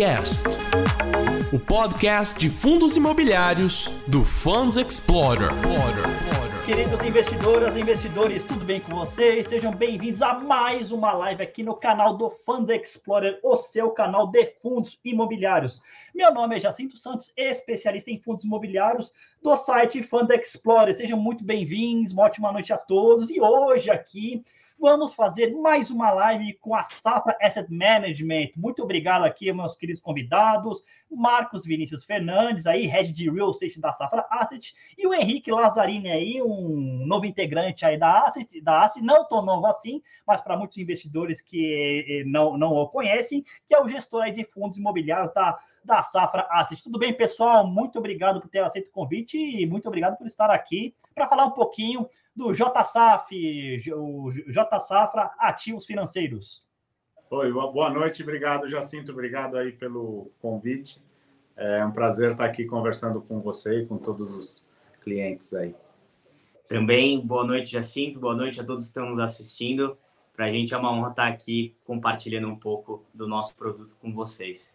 Fundcast, o podcast de fundos imobiliários do Funds Explorer. Queridos investidoras e investidores, tudo bem com vocês? Sejam bem-vindos a mais uma live aqui no canal do Fund Explorer, o seu canal de fundos imobiliários. Meu nome é Jacinto Santos, especialista em fundos imobiliários do site Fund Explorer. Sejam muito bem-vindos, uma ótima noite a todos. E hoje aqui vamos fazer mais uma live com a Safra Asset Management. Muito obrigado aqui, meus queridos convidados, Marcos Vinícius Fernandes, aí, head de real estate da Safra Asset, e o Henrique Lazzarini aí, um novo integrante aí da Asset, da Asset, não tão novo assim, mas para muitos investidores que eh, não, não o conhecem, que é o gestor aí de fundos imobiliários da da Safra Asset. Tudo bem, pessoal? Muito obrigado por ter aceito o convite e muito obrigado por estar aqui para falar um pouquinho do JSAF, o J Safra Ativos Financeiros. Oi, boa noite, obrigado, Jacinto, obrigado aí pelo convite. É um prazer estar aqui conversando com você e com todos os clientes aí. Também, boa noite, Jacinto, boa noite a todos que estão nos assistindo. Para a gente é uma honra estar aqui compartilhando um pouco do nosso produto com vocês.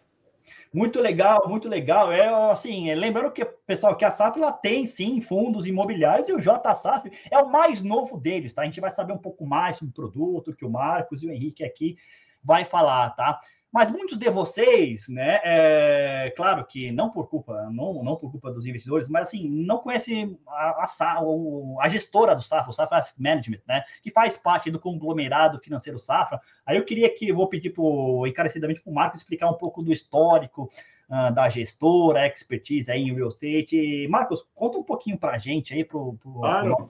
Muito legal, muito legal. É assim, é, lembrando que pessoal que a SAF ela tem sim fundos imobiliários e o JSAF é o mais novo deles, tá? A gente vai saber um pouco mais sobre o produto que o Marcos e o Henrique aqui vai falar, tá? Mas muitos de vocês, né, é, claro que não por culpa, não, não por culpa dos investidores, mas assim, não conhecem a, a, a gestora do Safra, o Safra Asset Management, né, que faz parte do conglomerado financeiro Safra. Aí eu queria que, vou pedir pro, encarecidamente para o Marco explicar um pouco do histórico uh, da gestora, expertise aí em real estate. Marcos, conta um pouquinho para a gente aí, para claro.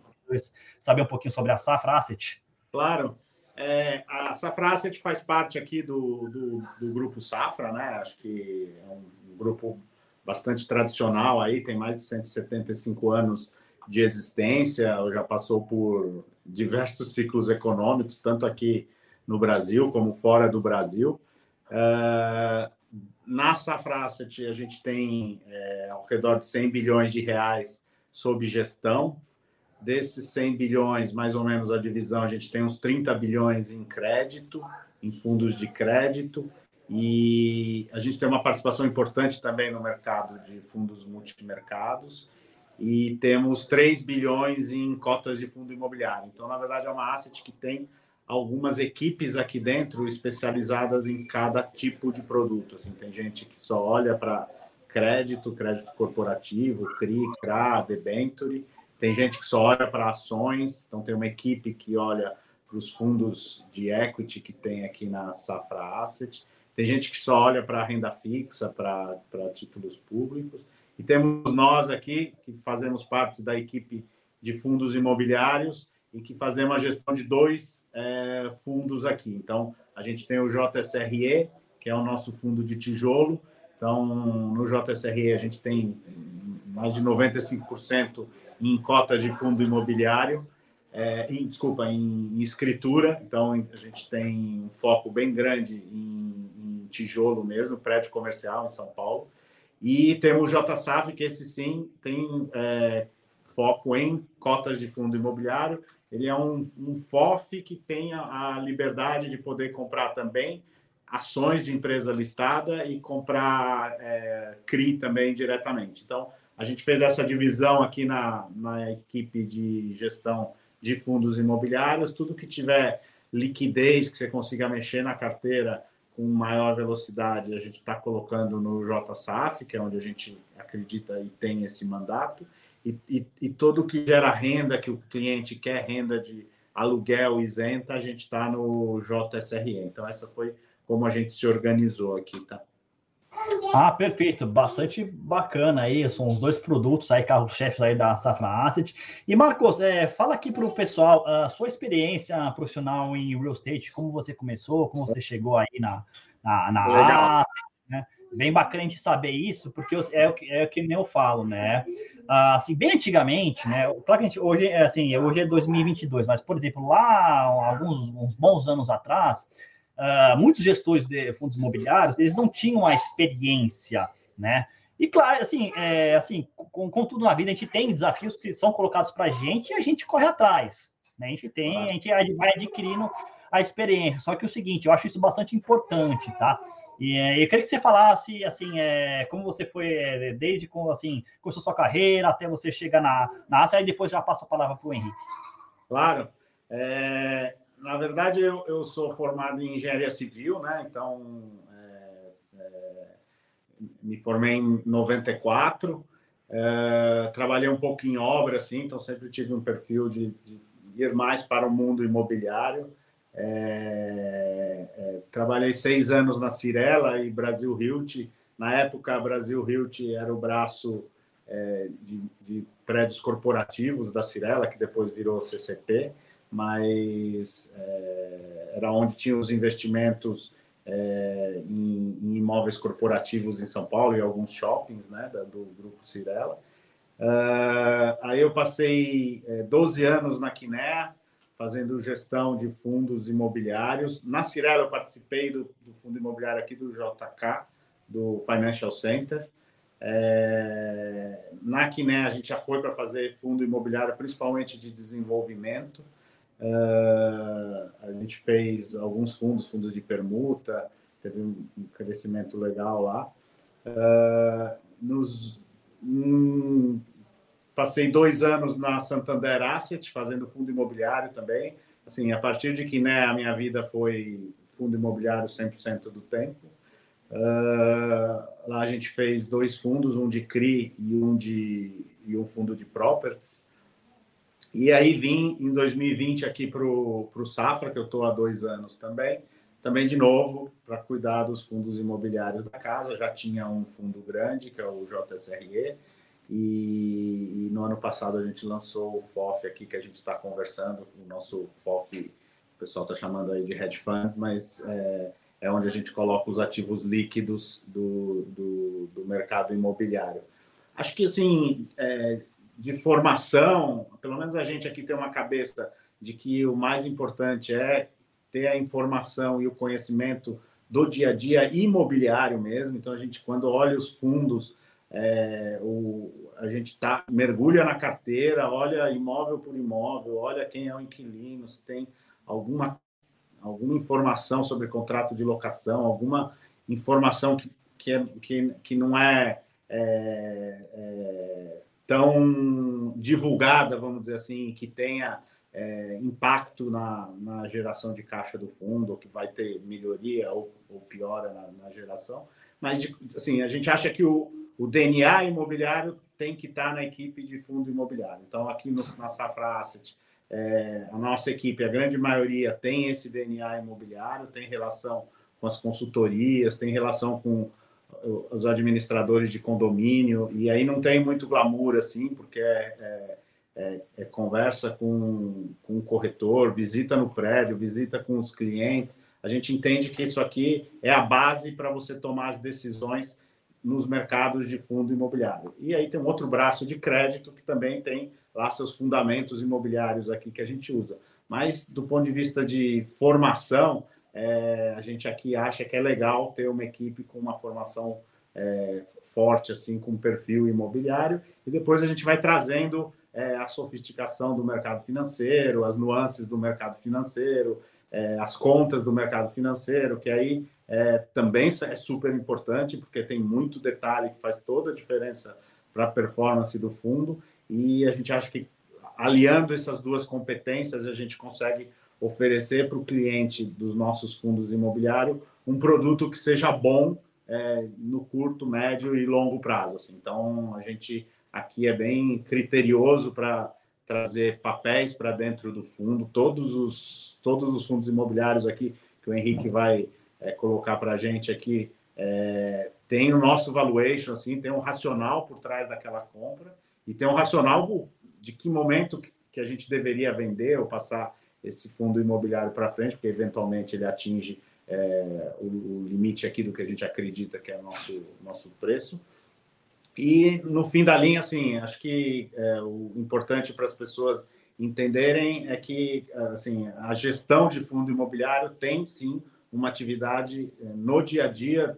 saber um pouquinho sobre a Safra Asset. Claro. É, a Safra Asset faz parte aqui do, do, do, grupo Safra, né? Acho que é um grupo bastante tradicional aí, tem mais de 175 anos de existência, já passou por diversos ciclos econômicos, tanto aqui no Brasil como fora do Brasil. É, na Safra Asset, a gente tem é, ao redor de 100 bilhões de reais sob gestão, Desses 100 bilhões, mais ou menos a divisão, a gente tem uns 30 bilhões em crédito, em fundos de crédito, e a gente tem uma participação importante também no mercado de fundos multimercados, e temos 3 bilhões em cotas de fundo imobiliário. Então, na verdade, é uma asset que tem algumas equipes aqui dentro especializadas em cada tipo de produto. Assim, tem gente que só olha para crédito, crédito corporativo, CRI, CRA, debenture, tem gente que só olha para ações, então tem uma equipe que olha para os fundos de equity que tem aqui na Safra Asset. Tem gente que só olha para renda fixa, para títulos públicos. E temos nós aqui, que fazemos parte da equipe de fundos imobiliários e que fazemos a gestão de dois é, fundos aqui. Então, a gente tem o JSRE, que é o nosso fundo de tijolo. Então, no JSRE, a gente tem mais de 95% em cotas de fundo imobiliário, é, em, desculpa, em, em, escritura. Então, a gente tem um foco bem grande em, em, tijolo mesmo, prédio comercial em São Paulo. E temos o JSAF, que esse sim tem é, foco em cotas de fundo imobiliário. Ele é um, um FOF que tem a, a liberdade de poder comprar também ações de empresa listada e comprar é, CRI também diretamente. Então, a gente fez essa divisão aqui na, na equipe de gestão de fundos imobiliários. Tudo que tiver liquidez, que você consiga mexer na carteira com maior velocidade, a gente está colocando no JSAF, que é onde a gente acredita e tem esse mandato. E, e, e todo que gera renda, que o cliente quer renda de aluguel isenta, a gente está no JSRE. Então, essa foi como a gente se organizou aqui, tá? Ah, perfeito, bastante bacana aí, são os dois produtos aí, carro-chefes aí da Safra Asset. E Marcos, é, fala aqui para o pessoal a sua experiência profissional em real estate, como você começou, como você chegou aí na, na, na Asset, né? Bem bacana a gente saber isso, porque é o que, é o que nem eu falo, né? Ah, assim, bem antigamente, né? Claro que gente, hoje, assim, hoje é 2022, mas, por exemplo, lá, alguns uns bons anos atrás, uh, muitos gestores de fundos imobiliários, eles não tinham a experiência, né? E claro, assim, é, assim com, com, tudo na vida, a gente tem desafios que são colocados para a gente e a gente corre atrás. Né? A gente tem, a gente vai adquirindo a experiência. Só que o seguinte, eu acho isso bastante importante, tá? E é, eu queria que você falasse, assim, é, como você foi, é, desde como, assim, começou sua carreira até você chegar na, na Ásia, e depois já passo a palavra para o Henrique. Claro. É, na verdade, eu, eu sou formado em engenharia civil, né? Então, é, é, me formei em 94. É, trabalhei um pouco em obra, assim, então sempre tive um perfil de, de ir mais para o mundo imobiliário. É, é, trabalhei seis anos na Cirela e Brasil Hilt. Na época, Brasil Hilt era o braço é, de, de, prédios corporativos da Cirela, que depois virou CCP, mas é, era onde tinha os investimentos é, em, em, imóveis corporativos em São Paulo e alguns shoppings né, do grupo Cirela. Uh, aí eu passei 12 anos na Quinea, fazendo gestão de fundos imobiliários. Na Cirela, eu participei do, do fundo imobiliário aqui do JK, do Financial Center. É, na Quiné, a gente já foi para fazer fundo imobiliário, principalmente de desenvolvimento. Uh, a gente fez alguns fundos, fundos de permuta, teve um, crescimento legal lá. Uh, nos, um, Passei dois anos na Santander Asset, fazendo fundo imobiliário também. Assim, a partir de que né, a minha vida foi fundo imobiliário 100% do tempo. Uh, lá a gente fez dois fundos, um de CRI e um, de, e um fundo de properties. E aí vim em 2020 aqui para o Safra, que eu estou há dois anos também. Também, de novo, para cuidar dos fundos imobiliários da casa. Já tinha um fundo grande, que é o JSRE, e, e, no ano passado a gente lançou o FOF aqui, que a gente está conversando, o nosso FOF, o pessoal está chamando aí de hedge fund, mas é, é, onde a gente coloca os ativos líquidos do, do, do mercado imobiliário. Acho que, assim, é, de formação, pelo menos a gente aqui tem uma cabeça de que o mais importante é ter a informação e o conhecimento do dia a dia imobiliário mesmo. Então, a gente, quando olha os fundos é, o, a gente tá, mergulha na carteira, olha imóvel por imóvel, olha quem é o inquilino, se tem alguma, alguma informação sobre contrato de locação, alguma informação que, que, é, que, que não é, é, é tão divulgada, vamos dizer assim, que tenha é, impacto na, na, geração de caixa do fundo, ou que vai ter melhoria ou, ou piora na, na geração. Mas, assim, a gente acha que o, o DNA imobiliário tem que estar na equipe de fundo imobiliário. Então, aqui no, na Safra Asset, é, a nossa equipe, a grande maioria, tem esse DNA imobiliário, tem relação com as consultorias, tem relação com os administradores de condomínio, e aí não tem muito glamour, assim, porque é, é, é, é conversa com, com o corretor, visita no prédio, visita com os clientes. A gente entende que isso aqui é a base para você tomar as decisões nos mercados de fundo imobiliário. E aí tem um outro braço de crédito que também tem lá seus fundamentos imobiliários aqui que a gente usa. Mas do ponto de vista de formação, é, a gente aqui acha que é legal ter uma equipe com uma formação é, forte, assim, com perfil imobiliário, e depois a gente vai trazendo é, a sofisticação do mercado financeiro, as nuances do mercado financeiro, é, as contas do mercado financeiro, que aí é, também é super importante, porque tem muito detalhe que faz toda a diferença para a performance do fundo, e a gente acha que aliando essas duas competências, a gente consegue oferecer para o cliente dos nossos fundos imobiliários um produto que seja bom é, no curto, médio e longo prazo. Assim. Então, a gente aqui é bem criterioso para trazer papéis para dentro do fundo, todos os, todos os fundos imobiliários aqui que o Henrique vai é, colocar para a gente aqui, é, tem o nosso valuation, assim, tem um racional por trás daquela compra e tem um racional de que momento que a gente deveria vender ou passar esse fundo imobiliário para frente, porque eventualmente ele atinge é, o, o, limite aqui do que a gente acredita que é o nosso, nosso preço. E no fim da linha, assim, acho que é, o importante para as pessoas entenderem é que assim, a gestão de fundo imobiliário tem sim uma atividade eh, no dia a dia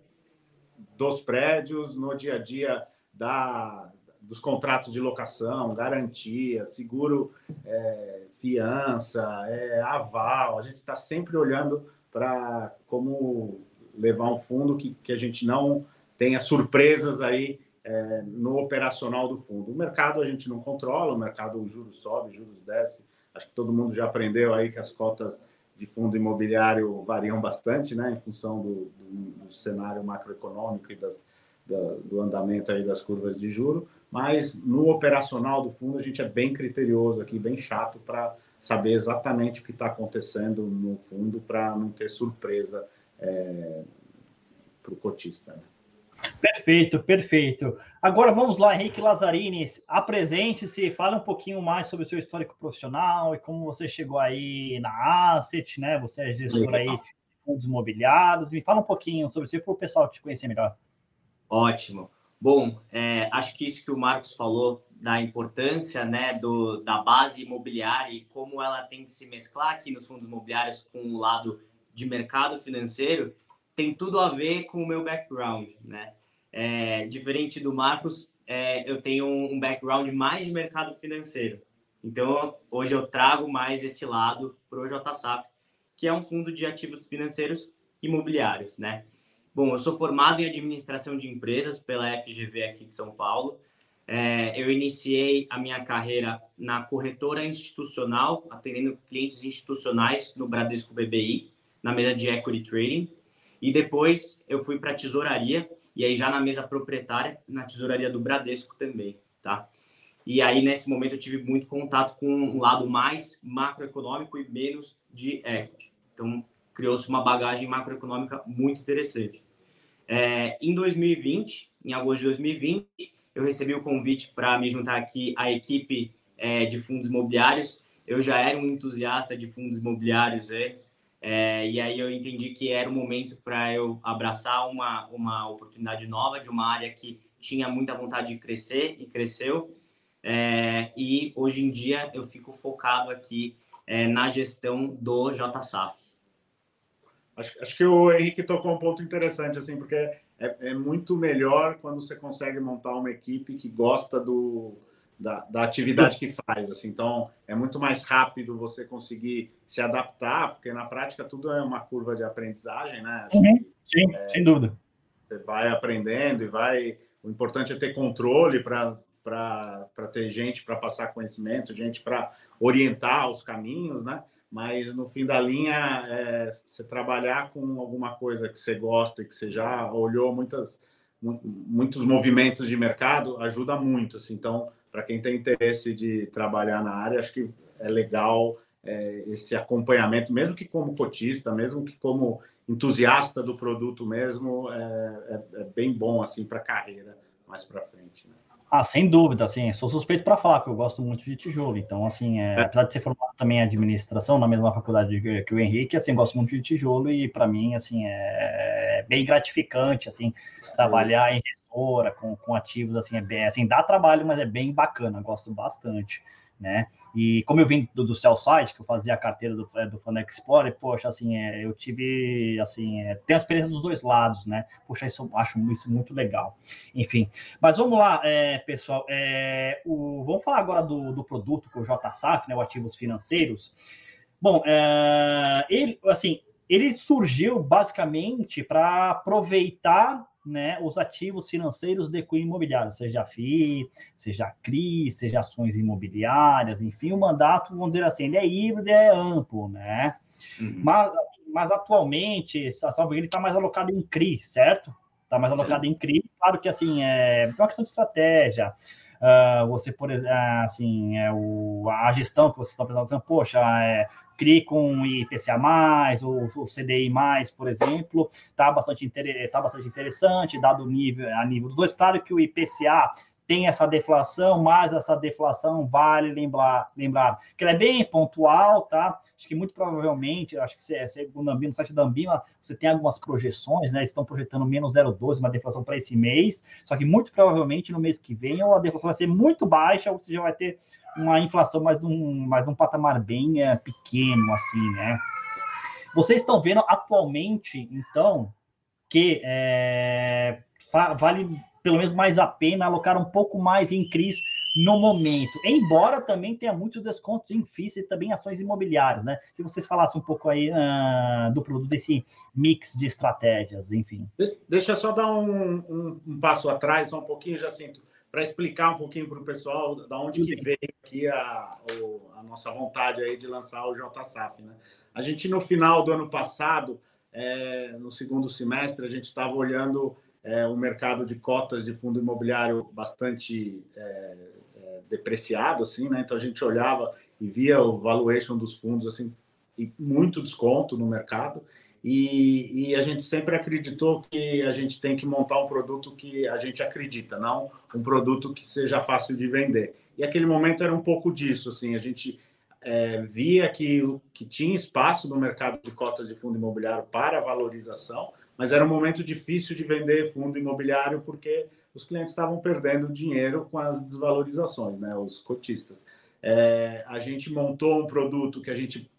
dos prédios, no dia a dia da, dos contratos de locação, garantia, seguro, é, fiança, é, aval. A gente está sempre olhando para como levar um fundo que, que a gente não tenha surpresas aí é, no operacional do fundo. O mercado a gente não controla, o mercado o juros sobe, juros desce. Acho que todo mundo já aprendeu aí que as cotas de fundo imobiliário variam bastante, né, em função do, do, do cenário macroeconômico e das, da, do andamento aí das curvas de juro. Mas no operacional do fundo a gente é bem criterioso aqui, bem chato para saber exatamente o que está acontecendo no fundo para não ter surpresa é, para o cotista. Né? Perfeito, perfeito. Agora vamos lá, Henrique Lazzarini, apresente-se, fale um pouquinho mais sobre o seu histórico profissional e como você chegou aí na Asset, né? Você é gestor aí de fundos imobiliários. Me fala um pouquinho sobre você para o pessoal te conhecer melhor. Ótimo. Bom, é, acho que isso que o Marcos falou da importância né, do, da base imobiliária e como ela tem que se mesclar aqui nos fundos imobiliários com o lado de mercado financeiro, tem tudo a ver com o meu background, né? É, diferente do Marcos, é, eu tenho um background mais de mercado financeiro. Então, hoje eu trago mais esse lado para o JSAP, que é um fundo de ativos financeiros imobiliários, né? Bom, eu sou formado em administração de empresas pela FGV aqui de São Paulo. É, eu iniciei a minha carreira na corretora institucional, atendendo clientes institucionais no Bradesco BBI, na mesa de equity trading. E depois eu fui para a tesouraria, e aí já na mesa proprietária, na tesouraria do Bradesco também, tá? E aí, nesse momento, eu tive muito contato com um lado mais macroeconômico e menos de equity. Então, criou-se uma bagagem macroeconômica muito interessante. É, em 2020, em agosto de 2020, eu recebi o convite para me juntar aqui à equipe é, de fundos imobiliários. Eu já era um entusiasta de fundos imobiliários antes, é, e aí eu entendi que era o momento para eu abraçar uma, uma oportunidade nova de uma área que tinha muita vontade de crescer e cresceu. É, e hoje em dia eu fico focado aqui é, na gestão do JSAF. Acho, acho, que o Henrique tocou um ponto interessante, assim, porque é, é muito melhor quando você consegue montar uma equipe que gosta do, da, da, atividade que faz. Assim. Então, é muito mais rápido você conseguir se adaptar, porque na prática tudo é uma curva de aprendizagem, né? Uhum, sim, é, sem dúvida. Você vai aprendendo e vai. O importante é ter controle para ter gente para passar conhecimento, gente para orientar os caminhos, né? Mas no fim da linha, é, você trabalhar com alguma coisa que você gosta e que você já olhou muitas, muitos movimentos de mercado ajuda muito. Assim. Então, para quem tem interesse de trabalhar na área, acho que é legal é, esse acompanhamento, mesmo que como cotista, mesmo que como entusiasta do produto mesmo, é, é, é bem bom assim para a carreira mais para frente. Né? Ah, sem dúvida, assim, sou suspeito para falar que eu gosto muito de tijolo, então, assim, é, é. apesar de ser formado também em administração na mesma faculdade que o Henrique, assim, gosto muito de tijolo e para mim, assim, é bem gratificante, assim, trabalhar em gestora com, com ativos, assim, é bem, assim, dá trabalho, mas é bem bacana, gosto bastante né? E como eu vim do, do Site, que eu fazia a carteira do, é, do Fund Explorer, poxa, assim, é, eu tive, assim, é, tem a experiência dos dois lados, né? Poxa, isso acho isso muito legal. Enfim, mas vamos lá, é, pessoal, é, o, vamos falar agora do, do produto que é o JSAF, né, o Ativos Financeiros. Bom, é, ele, assim, ele surgiu basicamente para aproveitar né, os ativos financeiros de cunho imobiliário, seja FI, seja CRI, seja ações imobiliárias, enfim, o mandato, vamos dizer assim, ele é híbrido, é amplo, né? Uhum. Mas, mas atualmente, salvo ele está mais alocado em CRI, certo? Está mais alocado Sim. em CRI, claro que assim, é uma questão de estratégia. Uh, você, por exemplo, assim, é o, a gestão que vocês estão apresentando, poxa, é, CRI com IPCA+, ou o CDI+, por exemplo, está bastante, tá bastante interessante, dado nível, a nível dos dois. Claro que o IPCA tem essa deflação, mas essa deflação vale lembrar, lembrar que ela é bem pontual, tá? Acho que muito provavelmente, acho que segundo Ambima, no site da Ambima, você tem algumas projeções, né? Eles estão projetando menos 0,12, uma deflação para esse mês, só que muito provavelmente no mês que vem a deflação vai ser muito baixa, ou já vai ter uma inflação mais num, mais num patamar bem é, pequeno, assim, né? Vocês estão vendo atualmente, então, que é, vale pelo menos mais a pena alocar um pouco mais em CRIs no momento, embora também tenha muitos descontos em FIIs e também ações imobiliárias, né? Que vocês falassem um pouco aí uh, do produto, desse mix de estratégias, enfim. Deixa eu só dar um, um, um passo atrás, só um pouquinho, Jacinto, para explicar um pouquinho para o pessoal da onde que veio aqui a, a nossa vontade aí de lançar o JSAF, né? A gente, no final do ano passado, é, no segundo semestre, a gente estava olhando é, um mercado de cotas de fundo imobiliário bastante é, depreciado, assim, né? Então a gente olhava e via o valuation dos fundos, assim, e muito desconto no mercado. E, e, a gente sempre acreditou que a gente tem que montar um produto que a gente acredita, não um produto que seja fácil de vender. E aquele momento era um pouco disso, assim, a gente é, via que, que tinha espaço no mercado de cotas de fundo imobiliário para valorização, mas era um momento difícil de vender fundo imobiliário porque os clientes estavam perdendo dinheiro com as desvalorizações, né, os cotistas. É, a gente montou um produto que a gente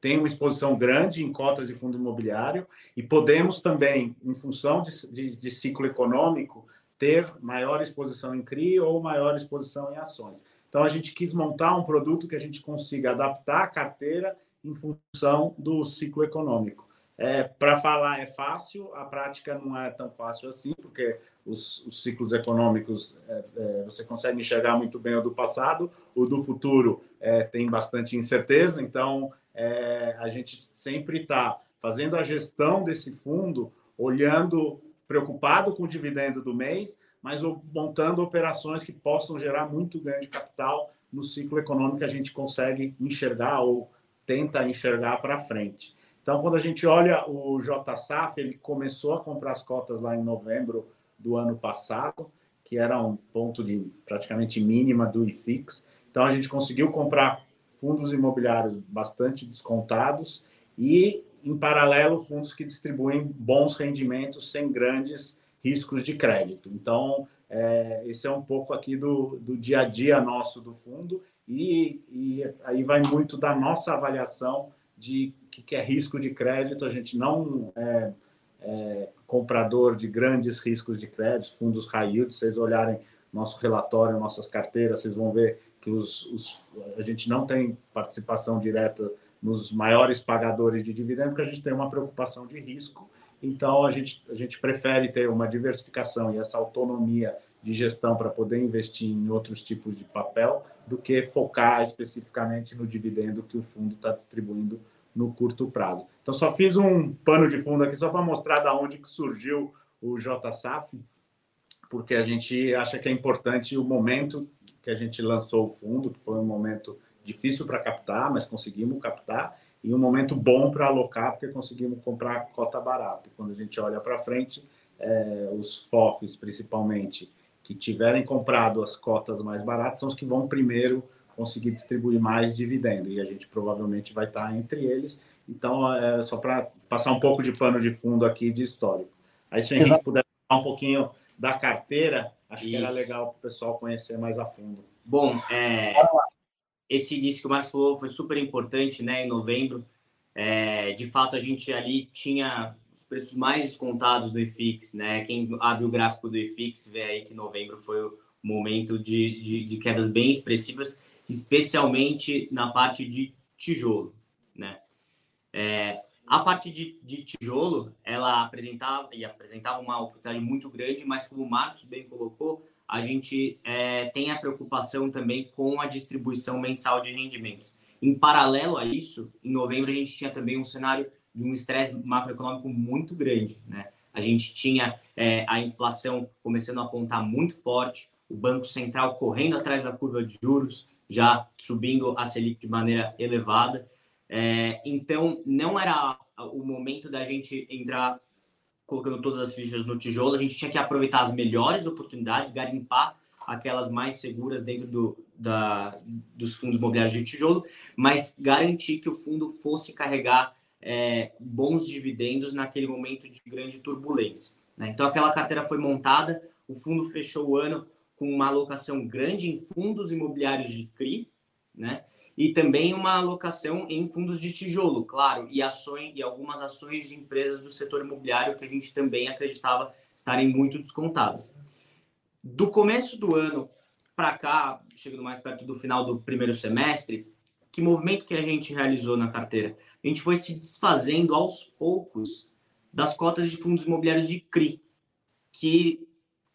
tem uma exposição grande em cotas de fundo imobiliário e podemos também, em função de, de, de ciclo econômico, ter maior exposição em CRI ou maior exposição em ações. Então, a gente quis montar um produto que a gente consiga adaptar a carteira em função do ciclo econômico. É, Para falar é fácil, a prática não é tão fácil assim, porque os, os ciclos econômicos é, é, você consegue enxergar muito bem o do passado, o do futuro é, tem bastante incerteza, então é, a gente sempre está fazendo a gestão desse fundo, olhando, preocupado com o dividendo do mês, mas montando operações que possam gerar muito ganho de capital no ciclo econômico que a gente consegue enxergar ou tenta enxergar para frente. Então, quando a gente olha o JSAF, ele começou a comprar as cotas lá em novembro do ano passado, que era um ponto de praticamente mínima do IFIX. Então, a gente conseguiu comprar fundos imobiliários bastante descontados e, em paralelo, fundos que distribuem bons rendimentos sem grandes riscos de crédito. Então, é, esse é um pouco aqui do, do dia a dia nosso do fundo e, e aí vai muito da nossa avaliação de que, é risco de crédito. A gente não é, é, comprador de grandes riscos de crédito, fundos high. Se vocês olharem nosso relatório, nossas carteiras, vocês vão ver que os, os, a gente não tem participação direta nos maiores pagadores de dividendos, porque a gente tem uma preocupação de risco. Então, a gente, a gente prefere ter uma diversificação e essa autonomia de gestão para poder investir em outros tipos de papel do que focar especificamente no dividendo que o fundo está distribuindo no curto prazo. Então, só fiz um pano de fundo aqui só para mostrar da onde que surgiu o JSAF, porque a gente acha que é importante o momento que a gente lançou o fundo, que foi um momento difícil para captar, mas conseguimos captar, e um momento bom para alocar, porque conseguimos comprar cota barata. Quando a gente olha para frente, é, os FOFs, principalmente, que tiverem comprado as cotas mais baratas, são os que vão primeiro conseguir distribuir mais dividendo, e a gente provavelmente vai estar entre eles. Então, é só para passar um pouco de pano de fundo aqui de histórico. Aí, se a gente puder falar um pouquinho da carteira, Acho Isso. que era legal para o pessoal conhecer mais a fundo. Bom, é, esse início que o Marcos falou foi super importante, né? Em novembro, é, de fato, a gente ali tinha preços mais descontados do IFIX, né? Quem abre o gráfico do IFIX vê aí que novembro foi o momento de, de, de quedas bem expressivas, especialmente na parte de tijolo, né? É, a parte de, de, tijolo, ela apresentava e apresentava uma oportunidade muito grande, mas como o Marcos bem colocou, a gente é, tem a preocupação também com a distribuição mensal de rendimentos. Em paralelo a isso, em novembro a gente tinha também um cenário de um estresse macroeconômico muito grande, né? A gente tinha é, a inflação começando a apontar muito forte, o Banco Central correndo atrás da curva de juros, já subindo a Selic de maneira elevada. É, então, não era o momento da gente entrar colocando todas as fichas no tijolo, a gente tinha que aproveitar as melhores oportunidades, garimpar aquelas mais seguras dentro do, da, dos fundos imobiliários de tijolo, mas garantir que o fundo fosse carregar é, bons dividendos naquele momento de grande turbulência. Né? Então, aquela carteira foi montada, o fundo fechou o ano com uma alocação grande em fundos imobiliários de CRI, né? e também uma alocação em fundos de tijolo, claro, e ações e algumas ações de empresas do setor imobiliário que a gente também acreditava estarem muito descontadas. Do começo do ano para cá, chegando mais perto do final do primeiro semestre, que movimento que a gente realizou na carteira? A gente foi se desfazendo aos poucos das cotas de fundos imobiliários de CRI, que,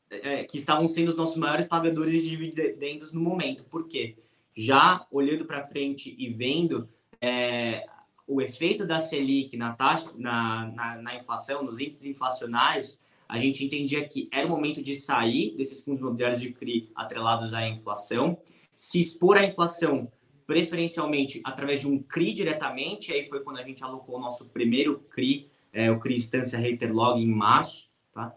é, que estavam sendo os nossos maiores pagadores de dividendos no momento. Por quê? Já olhando para frente e vendo é, o efeito da Selic na taxa, na, na, na, inflação, nos índices inflacionários, a gente entendia que era o momento de sair desses fundos imobiliários de CRI atrelados à inflação, se expor à inflação preferencialmente através de um CRI diretamente, aí foi quando a gente alocou o nosso primeiro CRI, é, o CRI Instância Hater Log, em março, tá?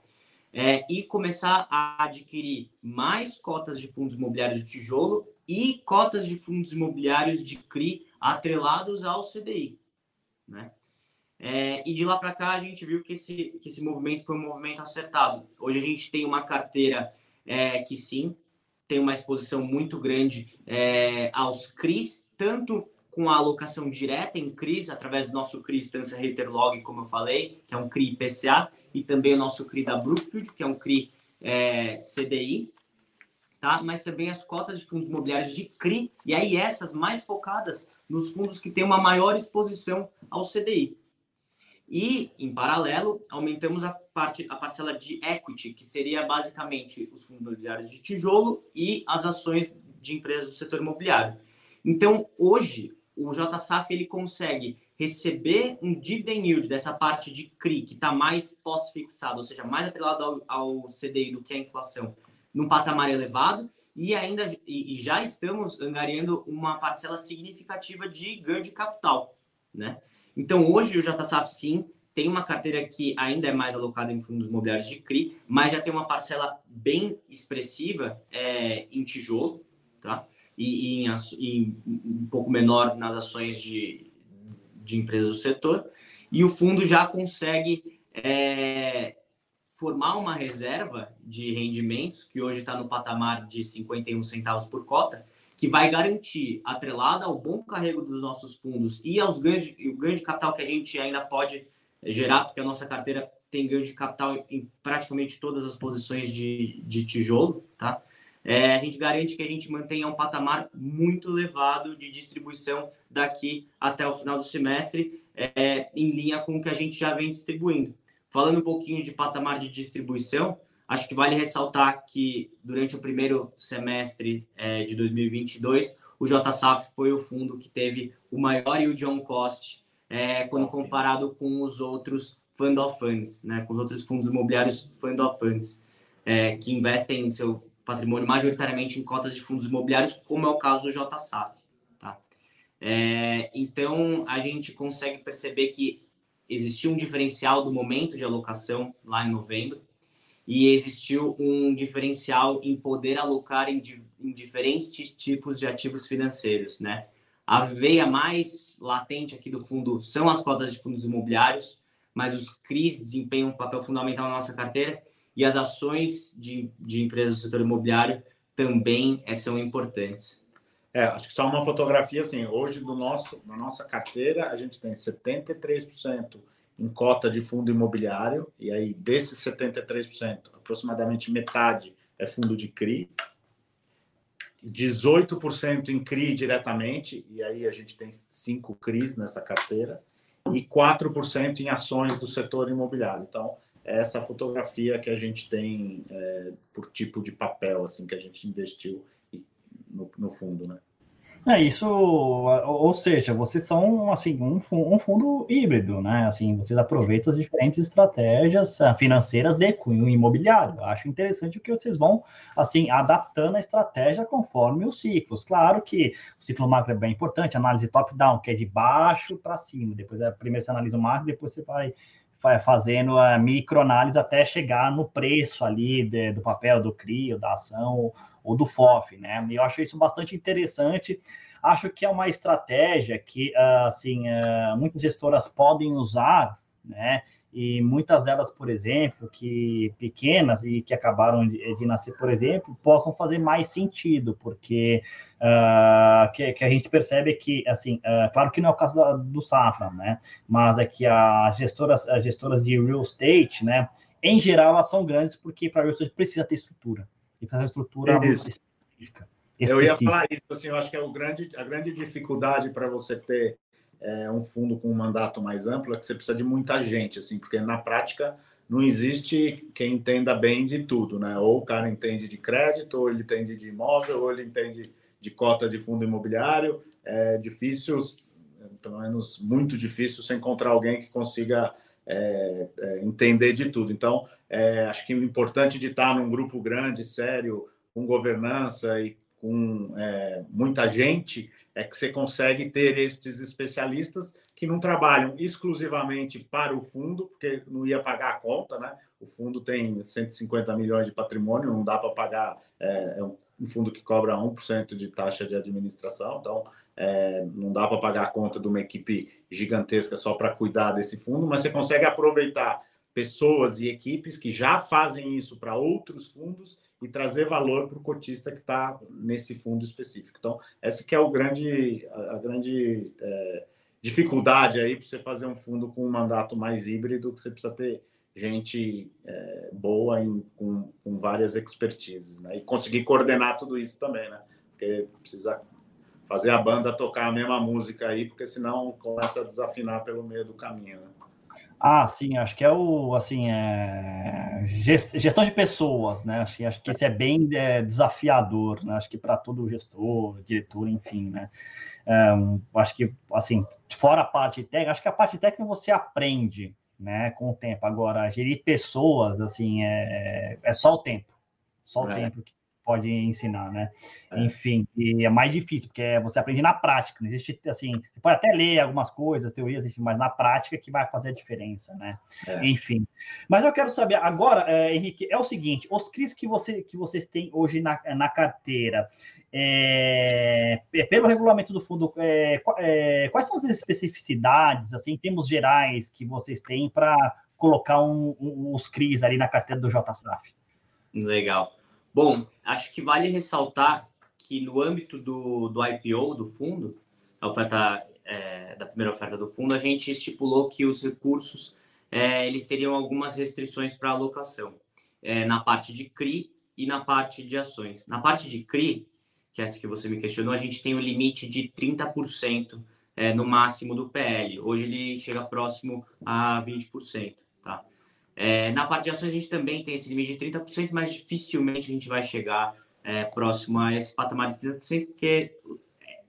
É, e começar a adquirir mais cotas de fundos imobiliários de tijolo e cotas de fundos imobiliários de CRI atrelados ao CDI, né? É, e de lá para cá a gente viu que esse, que esse movimento foi um movimento acertado. Hoje a gente tem uma carteira é, que sim, tem uma exposição muito grande é, aos CRIs, tanto com a alocação direta em CRIs, através do nosso CRI Instância Hater Log, como eu falei, que é um CRI IPCA, e também o nosso CRI da Brookfield, que é um CRI é, CDI, tá? mas também as cotas de fundos imobiliários de CRI, e aí essas mais focadas nos fundos que têm uma maior exposição ao CDI. E, em paralelo, aumentamos a, parte, a parcela de equity, que seria basicamente os fundos imobiliários de tijolo e as ações de empresas do setor imobiliário. Então, hoje, o JSAF ele consegue receber um dividend yield dessa parte de CRI, que está mais pós-fixado, ou seja, mais atrelado ao, ao, CDI do que a inflação, num patamar elevado, e ainda e, já estamos angariando uma parcela significativa de ganho de capital, né? Então, hoje o JSAF, sim, tem uma carteira que ainda é mais alocada em fundos imobiliários de CRI, mas já tem uma parcela bem expressiva é, em tijolo, tá? E, e, em, e, um pouco menor nas ações de, de empresas do setor. E o fundo já consegue é, formar uma reserva de rendimentos, que hoje está no patamar de 51 centavos por cota, que vai garantir, atrelada ao bom carrego dos nossos fundos e aos ganhos, o ganho de capital que a gente ainda pode gerar, porque a nossa carteira tem ganho de capital em praticamente todas as posições de, de tijolo, tá? É, a gente garante que a gente mantenha um patamar muito elevado de distribuição daqui até o final do semestre, é, em linha com o que a gente já vem distribuindo. Falando um pouquinho de patamar de distribuição, Acho que vale ressaltar que durante o primeiro semestre é, de 2022, o JSAF foi o fundo que teve o maior yield on cost é, quando comparado com os outros fund of funds, né, com os outros fundos imobiliários fund of funds, é, que investem seu patrimônio majoritariamente em cotas de fundos imobiliários, como é o caso do JSAF. Tá? É, então, a gente consegue perceber que existiu um diferencial do momento de alocação lá em novembro, e existiu um diferencial em poder alocar em, em diferentes tipos de ativos financeiros, né? A veia mais latente aqui do fundo são as cotas de fundos imobiliários, mas os CRIs desempenham um papel fundamental na nossa carteira e as ações de, de empresas do setor imobiliário também é, são importantes. É, acho que só uma fotografia assim, hoje do nosso, na nossa carteira a gente tem 73% em cota de fundo imobiliário, e aí desses 73%, aproximadamente metade é fundo de CRI, 18% em CRI diretamente, e aí a gente tem cinco CRIs nessa carteira, e 4% em ações do setor imobiliário. Então, é essa fotografia que a gente tem é, por tipo de papel assim que a gente investiu no, no fundo, né? É isso, ou seja, vocês são assim um, um fundo híbrido, né? Assim, vocês aproveitam as diferentes estratégias ah, financeiras de cunho imobiliário. Acho interessante que vocês vão assim adaptando a estratégia conforme os ciclos. Claro que o ciclo macro é bem importante, análise top-down, que é de baixo para cima. Depois, é, primeiro você analisa o macro, depois você vai fazendo a microanálise até chegar no preço ali de, do papel do CRI, da ação, ou do FOF, né? E eu acho isso bastante interessante. Acho que é uma estratégia que, assim, ah, muitas gestoras podem usar né? E muitas delas, por exemplo, que pequenas e que acabaram de, nascer, por exemplo, possam fazer mais sentido, porque uh, que, que, a gente percebe que, assim, uh, claro que não é o caso do, do Safra, né? Mas é que as gestoras, as gestoras de real estate, né? Em geral, elas são grandes porque para real estate precisa ter estrutura e fazer uma estrutura isso. específica. Eu ia falar isso, assim, eu acho que é o grande, a grande dificuldade para você ter é, um fundo com um mandato mais amplo é que você precisa de muita gente, assim, porque na prática não existe quem entenda bem de tudo, né? Ou o cara entende de crédito, ou ele entende de imóvel, ou ele entende de cota de fundo imobiliário. É difícil, pelo menos muito difícil, você encontrar alguém que consiga é, é, entender de tudo. Então, é, acho que o importante de estar num grupo grande, sério, com governança e com é, muita gente, é que você consegue ter esses especialistas que não trabalham exclusivamente para o fundo, porque não ia pagar a conta, né? O fundo tem 150 milhões de patrimônio, não dá para pagar, é, é, um fundo que cobra 1% de taxa de administração, então é, não dá para pagar a conta de uma equipe gigantesca só para cuidar desse fundo, mas você consegue aproveitar pessoas e equipes que já fazem isso para outros fundos e trazer valor para o cotista que está nesse fundo específico. Então, essa que é o grande, a, grande é, dificuldade aí para você fazer um fundo com um mandato mais híbrido, que você precisa ter gente é, boa em, com, com, várias expertises, né? E conseguir coordenar tudo isso também, né? Porque precisa fazer a banda tocar a mesma música aí, porque senão começa a desafinar pelo meio do caminho, né? Ah, sim, acho que é o, assim, é... gestão de pessoas, né? Acho, acho que esse é bem é, desafiador, né? Acho que para todo gestor, diretor, enfim, né? É, acho que, assim, fora a parte técnica, acho que a parte técnica você aprende, né, com o tempo. Agora, gerir pessoas, assim, é, é só o tempo. Só o é. tempo que pode ensinar, né? É. Enfim, e é mais difícil, porque você aprende na prática, não existe, assim, você pode até ler algumas coisas, teorias, enfim, mas na prática que vai fazer a diferença, né? É. Enfim. Mas eu quero saber, agora, é, Henrique, é o seguinte, os CRIs que, você, que vocês têm hoje na, na carteira, é, é pelo regulamento do fundo, é, é, quais são as especificidades, assim, em termos gerais, que vocês têm para colocar um, um, os CRIs ali na carteira do JSAF? Legal. Bom, acho que vale ressaltar que no âmbito do, do IPO do fundo, a oferta é, da primeira oferta do fundo, a gente estipulou que os recursos é, eles teriam algumas restrições para alocação é, na parte de CRI e na parte de ações. Na parte de CRI, que é essa que você me questionou, a gente tem o um limite de 30% é, no máximo do PL. Hoje ele chega próximo a 20%. Tá? É, na parte de ações, a gente também tem esse limite de 30%, mas dificilmente a gente vai chegar é, próximo a esse patamar de 30%, porque é,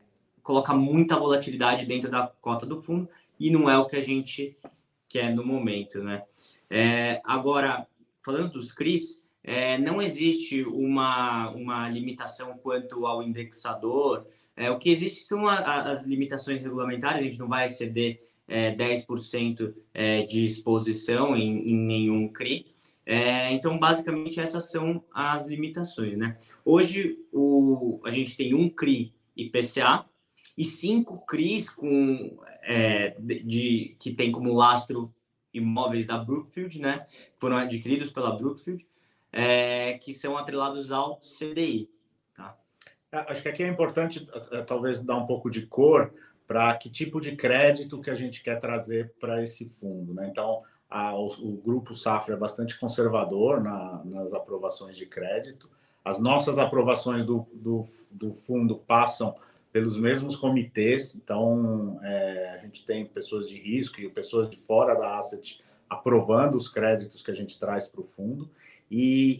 coloca muita volatilidade dentro da cota do fundo e não é o que a gente quer no momento, né? É, agora, falando dos CRIs, é, não existe uma, uma limitação quanto ao indexador. É, o que existe são a, a, as limitações regulamentares, a gente não vai exceder é, 10% é, de exposição em, em nenhum CRI. É, então, basicamente, essas são as limitações. Né? Hoje, o, a gente tem um CRI IPCA e cinco CRIs com, é, de, de, que tem como lastro imóveis da Brookfield, né? foram adquiridos pela Brookfield, é, que são atrelados ao CDI. Tá? É, acho que aqui é importante, talvez, dar um pouco de cor para que tipo de crédito que a gente quer trazer para esse fundo. Né? Então, a, o, o, grupo Safra é bastante conservador na, nas aprovações de crédito. As nossas aprovações do, do, do fundo passam pelos mesmos comitês, então é, a gente tem pessoas de risco e pessoas de fora da asset aprovando os créditos que a gente traz para o fundo. E,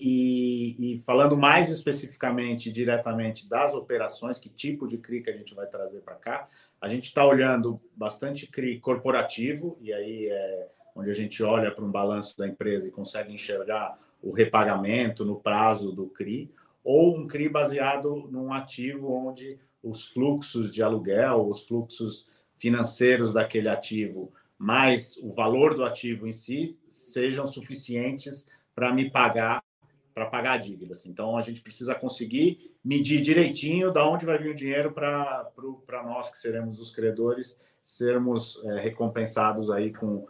e, e, falando mais especificamente, diretamente das operações, que tipo de CRI que a gente vai trazer para cá, a gente está olhando bastante CRI corporativo, e aí é onde a gente olha para um balanço da empresa e consegue enxergar o repagamento no prazo do CRI, ou um CRI baseado num ativo onde os fluxos de aluguel, os fluxos financeiros daquele ativo, mais o valor do ativo em si, sejam suficientes para me pagar para pagar a dívida. Assim. Então a gente precisa conseguir medir direitinho da onde vai vir o dinheiro para nós que seremos os credores sermos é, recompensados aí com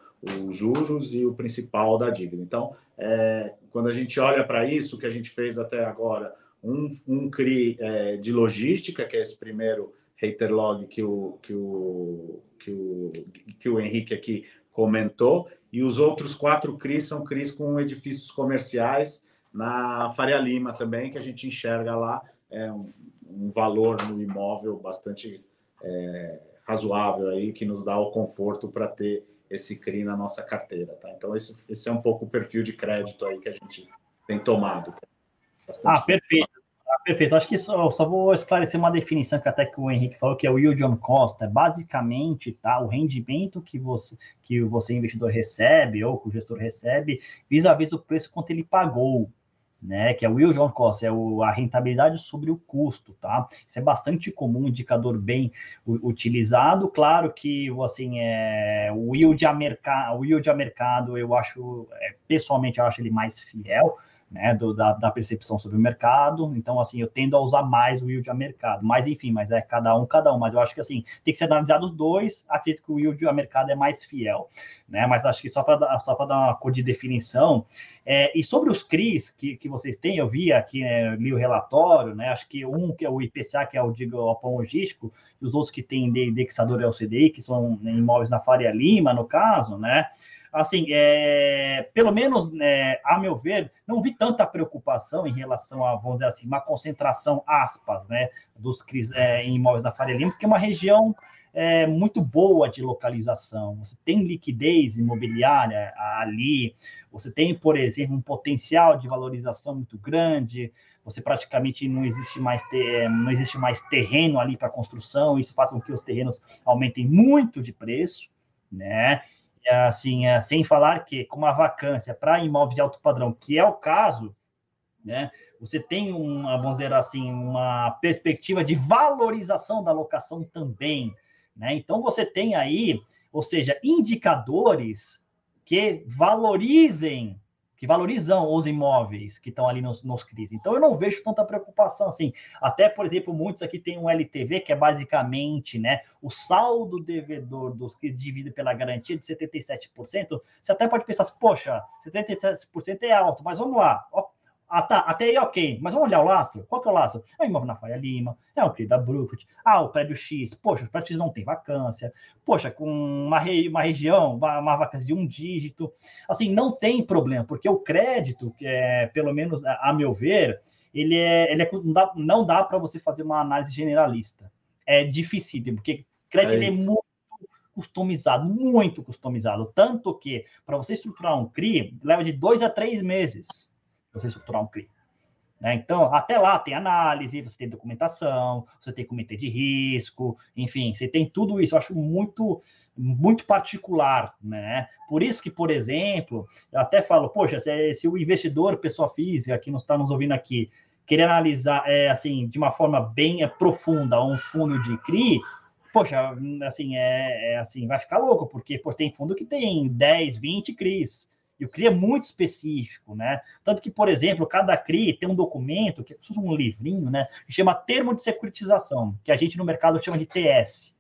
os juros e o principal da dívida. Então, é, quando a gente olha para isso, que a gente fez até agora, um, um CRI é, de logística, que é esse primeiro hater log que o, que o, que o, que o Henrique aqui comentou, e os outros quatro CRIs são CRIs com edifícios comerciais na Faria Lima também, que a gente enxerga lá é, um, um valor no imóvel bastante é, razoável aí, que nos dá o conforto para ter esse CRI na nossa carteira. Tá? Então, esse, esse é um pouco o perfil de crédito aí que a gente tem tomado. Bastante ah, perfeito. Ah, perfeito. Acho que só, só vou esclarecer uma definição que até que o Henrique falou, que é o yield on cost. É basicamente tá, o rendimento que você, que você investidor recebe ou que o gestor recebe vis-à-vis -vis preço quanto ele pagou né? Que é o yield on cost, é o, a rentabilidade sobre o custo, tá? Isso é bastante comum, um indicador bem utilizado. Claro que assim, é, o yield a mercado, o yield a mercado, eu acho, é, pessoalmente, eu acho ele mais fiel né, do, da, da, percepção sobre o mercado. Então, assim, eu tendo a usar mais o yield a mercado. Mas, enfim, mas é cada um, cada um. Mas eu acho que, assim, tem que ser analisado os dois. Acredito que o yield a mercado é mais fiel, né? Mas acho que só para só dar uma cor de definição. É, e sobre os CRIs que, que vocês têm, eu vi aqui, né, li o relatório, né? Acho que um que é o IPCA, que é o digo, Opão Logístico, e os outros que têm indexador LCDI, que são né, imóveis na Faria Lima, no caso, né? Assim, é, pelo menos, é, a meu ver, não vi tanta preocupação em relação a, vamos dizer assim, uma concentração, aspas, né, dos é, em imóveis da Faria Lima, porque é uma região é, muito boa de localização. Você tem liquidez imobiliária ali, você tem, por exemplo, um potencial de valorização muito grande, você praticamente não existe mais, ter, não existe mais terreno ali para construção, isso faz com que os terrenos aumentem muito de preço, né? Assim, é, sem falar que com uma vacância para imóvel de alto padrão, que é o caso, né? Você tem uma, vamos dizer assim, uma perspectiva de valorização da locação também, né? Então você tem aí, ou seja, indicadores que valorizem que valorizam os imóveis que estão ali nos, nos CRIs. Então, eu não vejo tanta preocupação assim. Até, por exemplo, muitos aqui têm um LTV, que é basicamente né, o saldo devedor dos que divide pela garantia de 77%. Você até pode pensar, assim, poxa, 77% é alto, mas vamos lá, ah, tá, até aí ok, mas vamos olhar o lastro. Qual que é o lastro? É o imóvel na Faria Lima, é o CRI da Brookfield, ah, o prédio X, poxa, os prédios não tem vacância, poxa, com uma, re, uma região, uma, uma, vacância de um dígito, assim, não tem problema, porque o crédito, que é, pelo menos a, a meu ver, ele é, ele é não dá, não dá para você fazer uma análise generalista. É difícil, porque crédito é, é muito customizado, muito customizado, tanto que para você estruturar um CRI, leva de dois a três meses você estruturar um CRI. Né? Então, até lá tem análise, você tem documentação, você tem comitê de risco, enfim, você tem tudo isso. Eu acho muito, muito particular, né? Por isso que, por exemplo, eu até falo, poxa, se, se o investidor, pessoa física, que nos está nos ouvindo aqui, querer analisar, é, assim, de uma forma bem é, profunda um fundo de CRI, poxa, assim, é, é, assim, vai ficar louco, porque pô, tem fundo que tem 10, 20 CRIs, e o CRI é muito específico, né? Tanto que, por exemplo, cada CRI tem um documento, que é um livrinho, né? Que chama Termo de Securitização, que a gente no mercado chama de TS.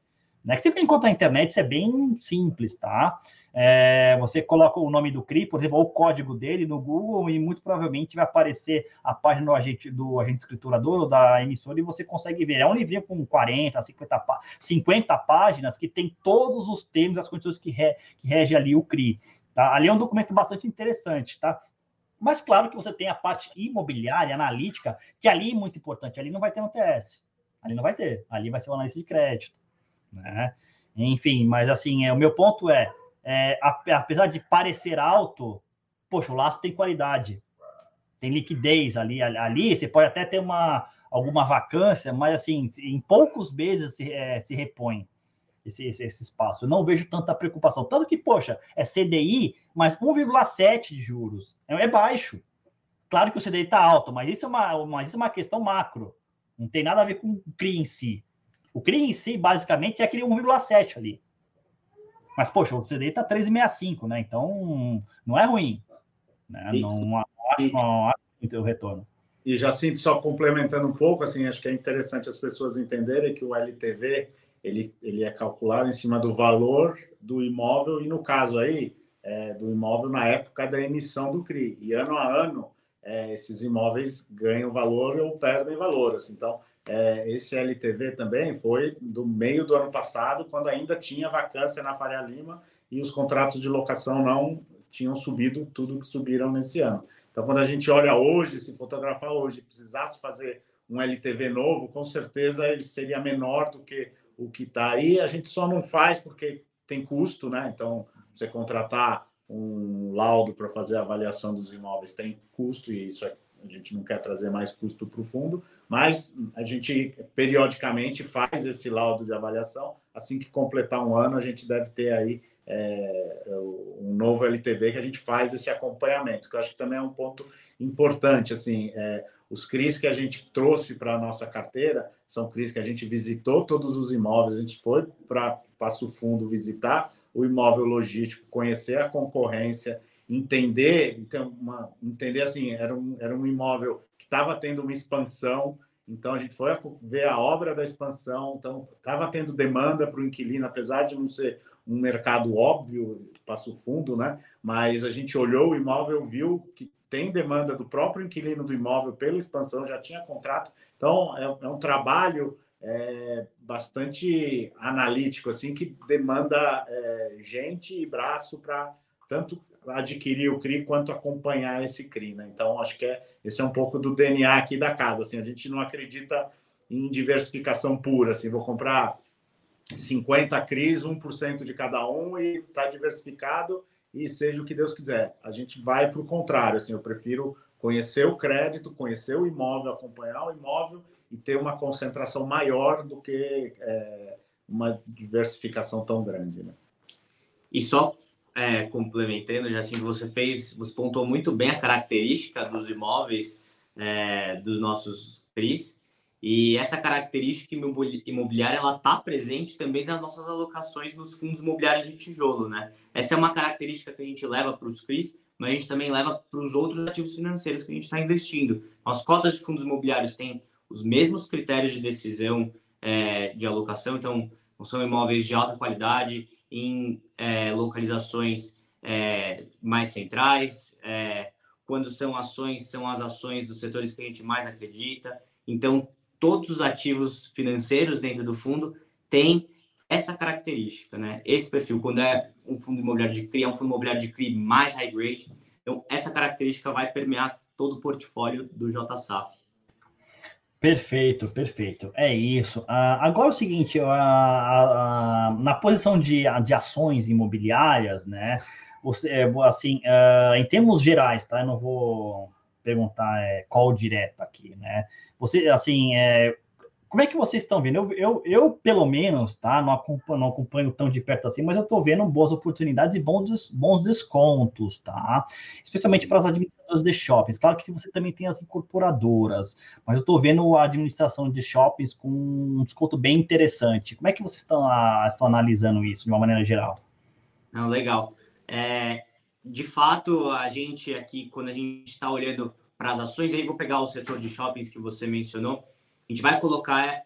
Né? Que você encontra na internet, isso é bem simples, tá? É, você coloca o nome do CRI, por exemplo, ou o código dele no Google, e muito provavelmente vai aparecer a página do agente, do agente escriturador ou da emissora, e você consegue ver. É um livrinho com 40, 50, 50 páginas que tem todos os termos, as condições que, re, que rege ali o CRI. Tá? Ali é um documento bastante interessante, tá? Mas claro que você tem a parte imobiliária, analítica, que ali é muito importante. Ali não vai ter no TS. Ali não vai ter. Ali vai ser uma análise de crédito. Né? Enfim, mas assim, é, o meu ponto é, é, apesar de parecer alto, poxa, o laço tem qualidade. Tem liquidez ali. Ali você pode até ter uma, alguma vacância, mas assim, em poucos meses se, é, se repõe esse, esse, esse, espaço. Eu não vejo tanta preocupação. Tanto que, poxa, é CDI, mas 1,7 de juros. É, é, baixo. Claro que o CDI está alto, mas isso, é uma, mas isso é uma questão macro. Não tem nada a ver com o CRI em si. O CRI em si, basicamente, é aquele 1,7 ali. Mas, poxa, o CDI está 3,65, né? Então, não é ruim. Né? E, não, não, acho, não acho o retorno. E já sinto só complementando um pouco, assim, acho que é interessante as pessoas entenderem que o LTV ele, ele é calculado em cima do valor do imóvel e, no caso aí, é, do imóvel na época da emissão do CRI. E ano a ano, é, esses imóveis ganham valor ou perdem valor. Assim. Então, é, esse LTV também foi do meio do ano passado, quando ainda tinha vacância na Faria Lima e os contratos de locação não tinham subido tudo que subiram nesse ano. Então, quando a gente olha hoje, se fotografar hoje, precisasse fazer um LTV novo, com certeza ele seria menor do que o que está aí. A gente só não faz porque tem custo, né? Então, você contratar um laudo para fazer a avaliação dos imóveis tem custo e isso é, a gente não quer trazer mais custo para o fundo, mas a gente periodicamente faz esse laudo de avaliação. Assim que completar um ano, a gente deve ter aí é, um novo LTV que a gente faz esse acompanhamento, que eu acho que também é um ponto importante. Assim, é, os CRIs que a gente trouxe para a nossa carteira são CRIs que a gente visitou todos os imóveis, a gente foi para Passo Fundo visitar o imóvel logístico, conhecer a concorrência, entender, então, uma, entender assim, era um, era um imóvel que estava tendo uma expansão, então a gente foi ver a obra da expansão, então estava tendo demanda para o inquilino, apesar de não ser um mercado óbvio, passo fundo, né? Mas a gente olhou o imóvel, viu que tem demanda do próprio inquilino do imóvel pela expansão, já tinha contrato. Então, é, é um trabalho é, bastante analítico, assim, que demanda é, gente e braço para tanto adquirir o CRI quanto acompanhar esse CRI, né? Então, acho que é, esse é um pouco do DNA aqui da casa, assim, a gente não acredita em diversificação pura, assim, vou comprar 50 CRIs, 1% de cada um e está diversificado e seja o que Deus quiser. A gente vai para o contrário, assim, eu prefiro conhecer o crédito, conhecer o imóvel, acompanhar o imóvel e ter uma concentração maior do que é, uma diversificação tão grande, né? E só é, complementando, já assim, você fez, você pontuou muito bem a característica dos imóveis é, dos nossos CRIs, e essa característica imobiliária ela está presente também nas nossas alocações nos fundos imobiliários de tijolo, né? Essa é uma característica que a gente leva para os CRIs, mas a gente também leva para os outros ativos financeiros que a gente está investindo. As cotas de fundos imobiliários têm os mesmos critérios de decisão é, de alocação, então são imóveis de alta qualidade em é, localizações é, mais centrais. É, quando são ações, são as ações dos setores que a gente mais acredita. Então, todos os ativos financeiros dentro do fundo têm essa característica, né? Esse perfil, quando é um fundo imobiliário de CRI, é um fundo imobiliário de CRI mais high grade, então essa característica vai permear todo o portfólio do JSAF. Perfeito, perfeito. É isso. Uh, agora é o seguinte, uh, uh, na posição de, de ações imobiliárias, né? Você, é, assim, em termos gerais, tá? Eu não vou perguntar é, qual direto aqui, né? Você, assim, é, como é que vocês estão vendo? Eu, eu, eu, pelo menos, tá? Não acompanho, não acompanho tão de perto assim, mas eu estou vendo boas oportunidades e bons, bons descontos, tá? Especialmente para as administradoras de shoppings. Claro que você também tem as incorporadoras, mas eu estou vendo a administração de shoppings com um desconto bem interessante. Como é que vocês estão, estão analisando isso de uma maneira geral? Não, legal. É, de fato, a gente aqui, quando a gente está olhando para as ações, aí vou pegar o setor de shoppings que você mencionou, a gente vai colocar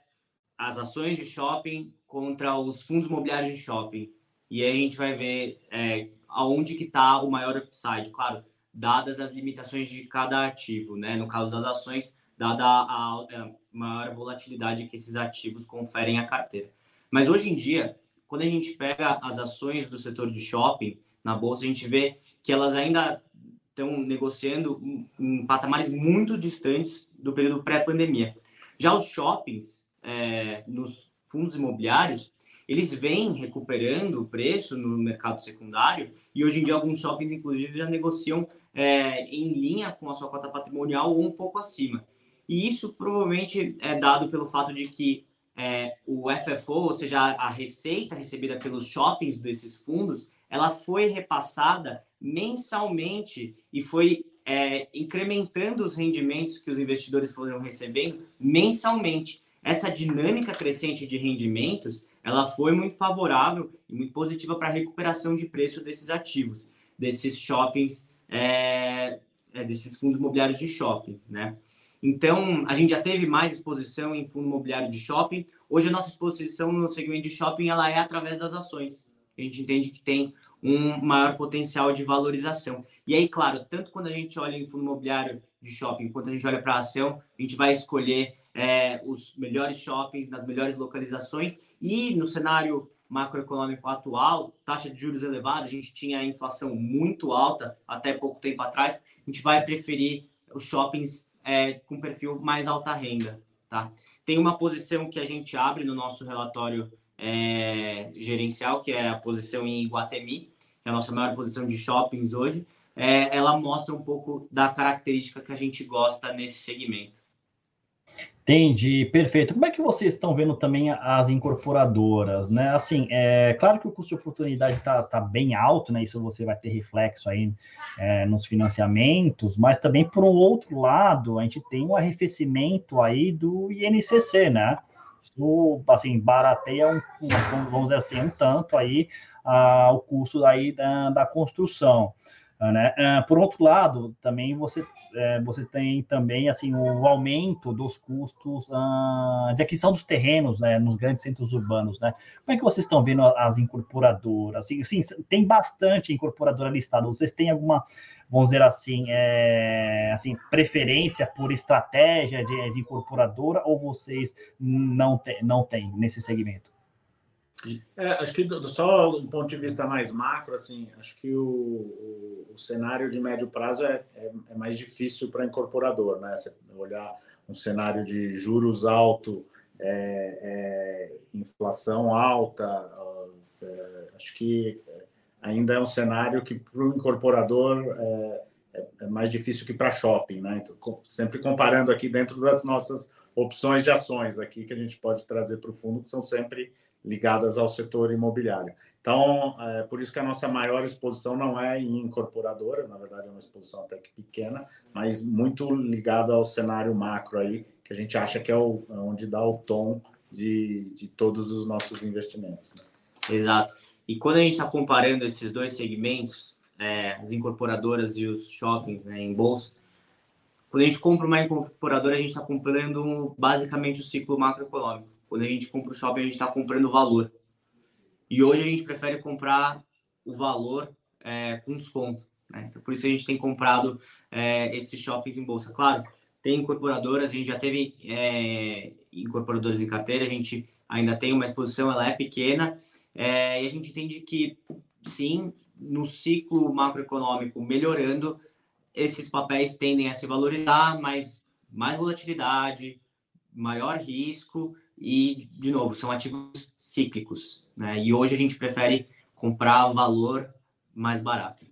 as ações de shopping contra os fundos imobiliários de shopping. E aí a gente vai ver é, aonde que está o maior upside, claro, dadas as limitações de cada ativo, né? No caso das ações, dada a, a, maior volatilidade que esses ativos conferem à carteira. Mas hoje em dia, quando a gente pega as ações do setor de shopping na bolsa, a gente vê que elas ainda estão negociando em patamares muito distantes do período pré-pandemia. Já os shoppings, é, nos fundos imobiliários, eles vêm recuperando o preço no mercado secundário e hoje em dia alguns shoppings, inclusive, já negociam é, em linha com a sua cota patrimonial ou um pouco acima. E isso provavelmente é dado pelo fato de que é, o FFO, ou seja, a, receita recebida pelos shoppings desses fundos, ela foi repassada mensalmente e foi é, incrementando os rendimentos que os investidores foram recebendo mensalmente. Essa dinâmica crescente de rendimentos, ela foi muito favorável e muito positiva para a recuperação de preço desses ativos, desses shoppings, é, é, desses fundos imobiliários de shopping, né? Então, a gente já teve mais exposição em fundo imobiliário de shopping. Hoje, a nossa exposição no segmento de shopping ela é através das ações. A gente entende que tem um maior potencial de valorização. E aí, claro, tanto quando a gente olha em fundo imobiliário de shopping, quanto a gente olha para a ação, a gente vai escolher é, os melhores shoppings nas melhores localizações e no cenário macroeconômico atual, taxa de juros elevada, a gente tinha a inflação muito alta até pouco tempo atrás, a gente vai preferir os shoppings é, com perfil mais alta renda, tá? Tem uma posição que a gente abre no nosso relatório é, gerencial, que é a posição em Iguatemi, que é a nossa maior posição de shoppings hoje, é, ela mostra um pouco da característica que a gente gosta nesse segmento. Entendi, perfeito. Como é que vocês estão vendo também as incorporadoras, né? Assim, é claro que o custo de oportunidade está tá bem alto, né? Isso você vai ter reflexo aí é, nos financiamentos, mas também por um outro lado, a gente tem um arrefecimento aí do INCC, né? Isso, assim, barateia um, um, vamos dizer assim, um tanto aí ah, o custo aí da, da construção. Né? Uh, por outro lado, também você, é, você tem também assim o aumento dos custos uh, de aquisição dos terrenos né, nos grandes centros urbanos. Né? Como é que vocês estão vendo as incorporadoras? Assim, sim, tem bastante incorporadora listada. Vocês têm alguma, vamos dizer assim, é, assim preferência por estratégia de, de incorporadora ou vocês não, te, não têm nesse segmento? É, acho que só do ponto de vista mais macro, assim, acho que o, o, o cenário de médio prazo é, é, é mais difícil para incorporador, né? Você olhar um cenário de juros alto, é, é inflação alta, é, acho que ainda é um cenário que para o incorporador é, mais difícil que para shopping, né? Então, sempre comparando aqui dentro das nossas opções de ações aqui que a gente pode trazer para o fundo, que são sempre ligadas ao setor imobiliário. Então, é por isso que a nossa maior exposição não é em incorporadora, na verdade é uma exposição até que pequena, mas muito ligada ao cenário macro aí, que a gente acha que é, o, é onde dá o tom de, de todos os nossos investimentos. Né? Exato. E quando a gente está comparando esses dois segmentos, é, as incorporadoras e os shoppings né, em bolsa, quando a gente compra uma incorporadora, a gente está comprando basicamente o ciclo macroeconômico quando a gente compra o shopping, a gente está comprando valor. E hoje a gente prefere comprar o valor é, com desconto. Né? Então, por isso a gente tem comprado é, esses shoppings em bolsa. Claro, tem incorporadoras, a gente já teve é, incorporadoras em carteira, a gente ainda tem uma exposição, ela é pequena, é, e a gente entende que, sim, no ciclo macroeconômico melhorando, esses papéis tendem a se valorizar, mas mais volatilidade, maior risco, e, de novo, são ativos cíclicos. Né? E hoje a gente prefere comprar valor mais barato.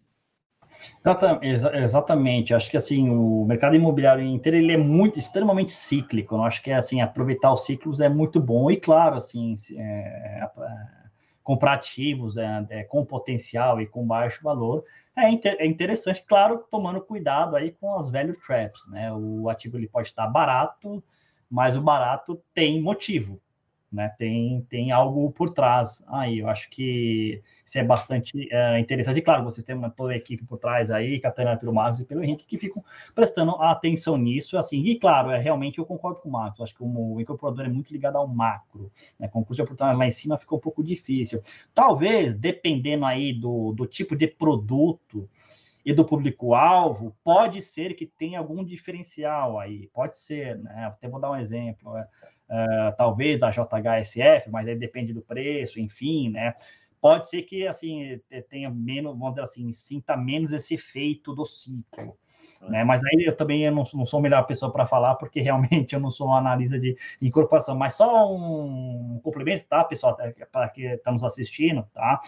Exatamente, acho que assim o mercado imobiliário inteiro ele é muito extremamente cíclico. Eu acho que assim aproveitar os ciclos é muito bom e claro assim é, é, comprar ativos é, é, com potencial e com baixo valor é, inter, é, interessante, claro, tomando cuidado aí com as value traps, né? O ativo ele pode estar barato, mas o barato tem motivo, né? Tem, tem algo por trás aí. Eu acho que isso é bastante é, interessante. E, claro, vocês têm uma, toda a equipe por trás aí, Catarina pelo Marcos e pelo Henrique, que ficam prestando atenção nisso. Assim, e claro, é realmente eu concordo com o Marcos. Acho que o, incorporador é muito ligado ao macro, né? Com o custo de oportunidade lá em cima fica um pouco difícil. Talvez, dependendo aí do, do tipo de produto e do público-alvo, pode ser que tenha algum diferencial aí, pode ser, né? Até vou dar um exemplo, é, é, talvez da JHSF, mas aí depende do preço, enfim, né? Pode ser que, assim, tenha menos, vamos dizer assim, sinta menos esse efeito do ciclo. Né? Mas aí eu também não, não sou a melhor pessoa para falar, porque realmente eu não sou uma analista de incorporação. Mas só um complemento, tá, pessoal, para que estamos assistindo, tá?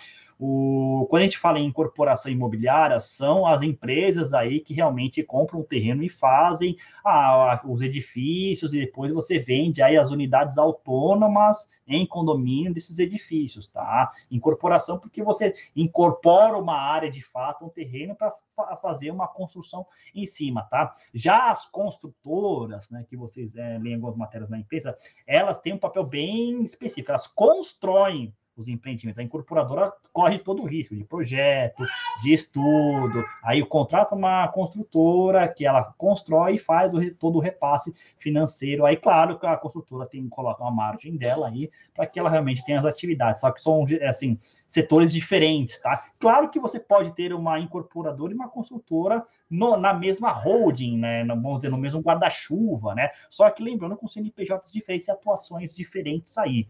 O, quando a gente fala em incorporação imobiliária, são as empresas aí que realmente compram um terreno e fazem ah, os edifícios e depois você vende aí as unidades autônomas em condomínio desses edifícios, tá? Incorporação porque você incorpora uma área de fato, um terreno para fazer uma construção em cima, tá? Já as construtoras, né, que vocês é, leem algumas matérias na empresa, elas têm um papel bem específico, elas constroem os empreendimentos. A incorporadora corre todo o risco de projeto, de estudo. Aí o contrato uma construtora que ela constrói e faz o, todo o repasse financeiro. Aí, claro, que a construtora tem que colocar uma margem dela aí para que ela realmente tenha as atividades. Só que são assim setores diferentes, tá? Claro que você pode ter uma incorporadora e uma construtora no, na mesma holding, né? Vamos dizer, no mesmo guarda-chuva, né? Só que lembrando com CNPJs diferentes e atuações diferentes aí.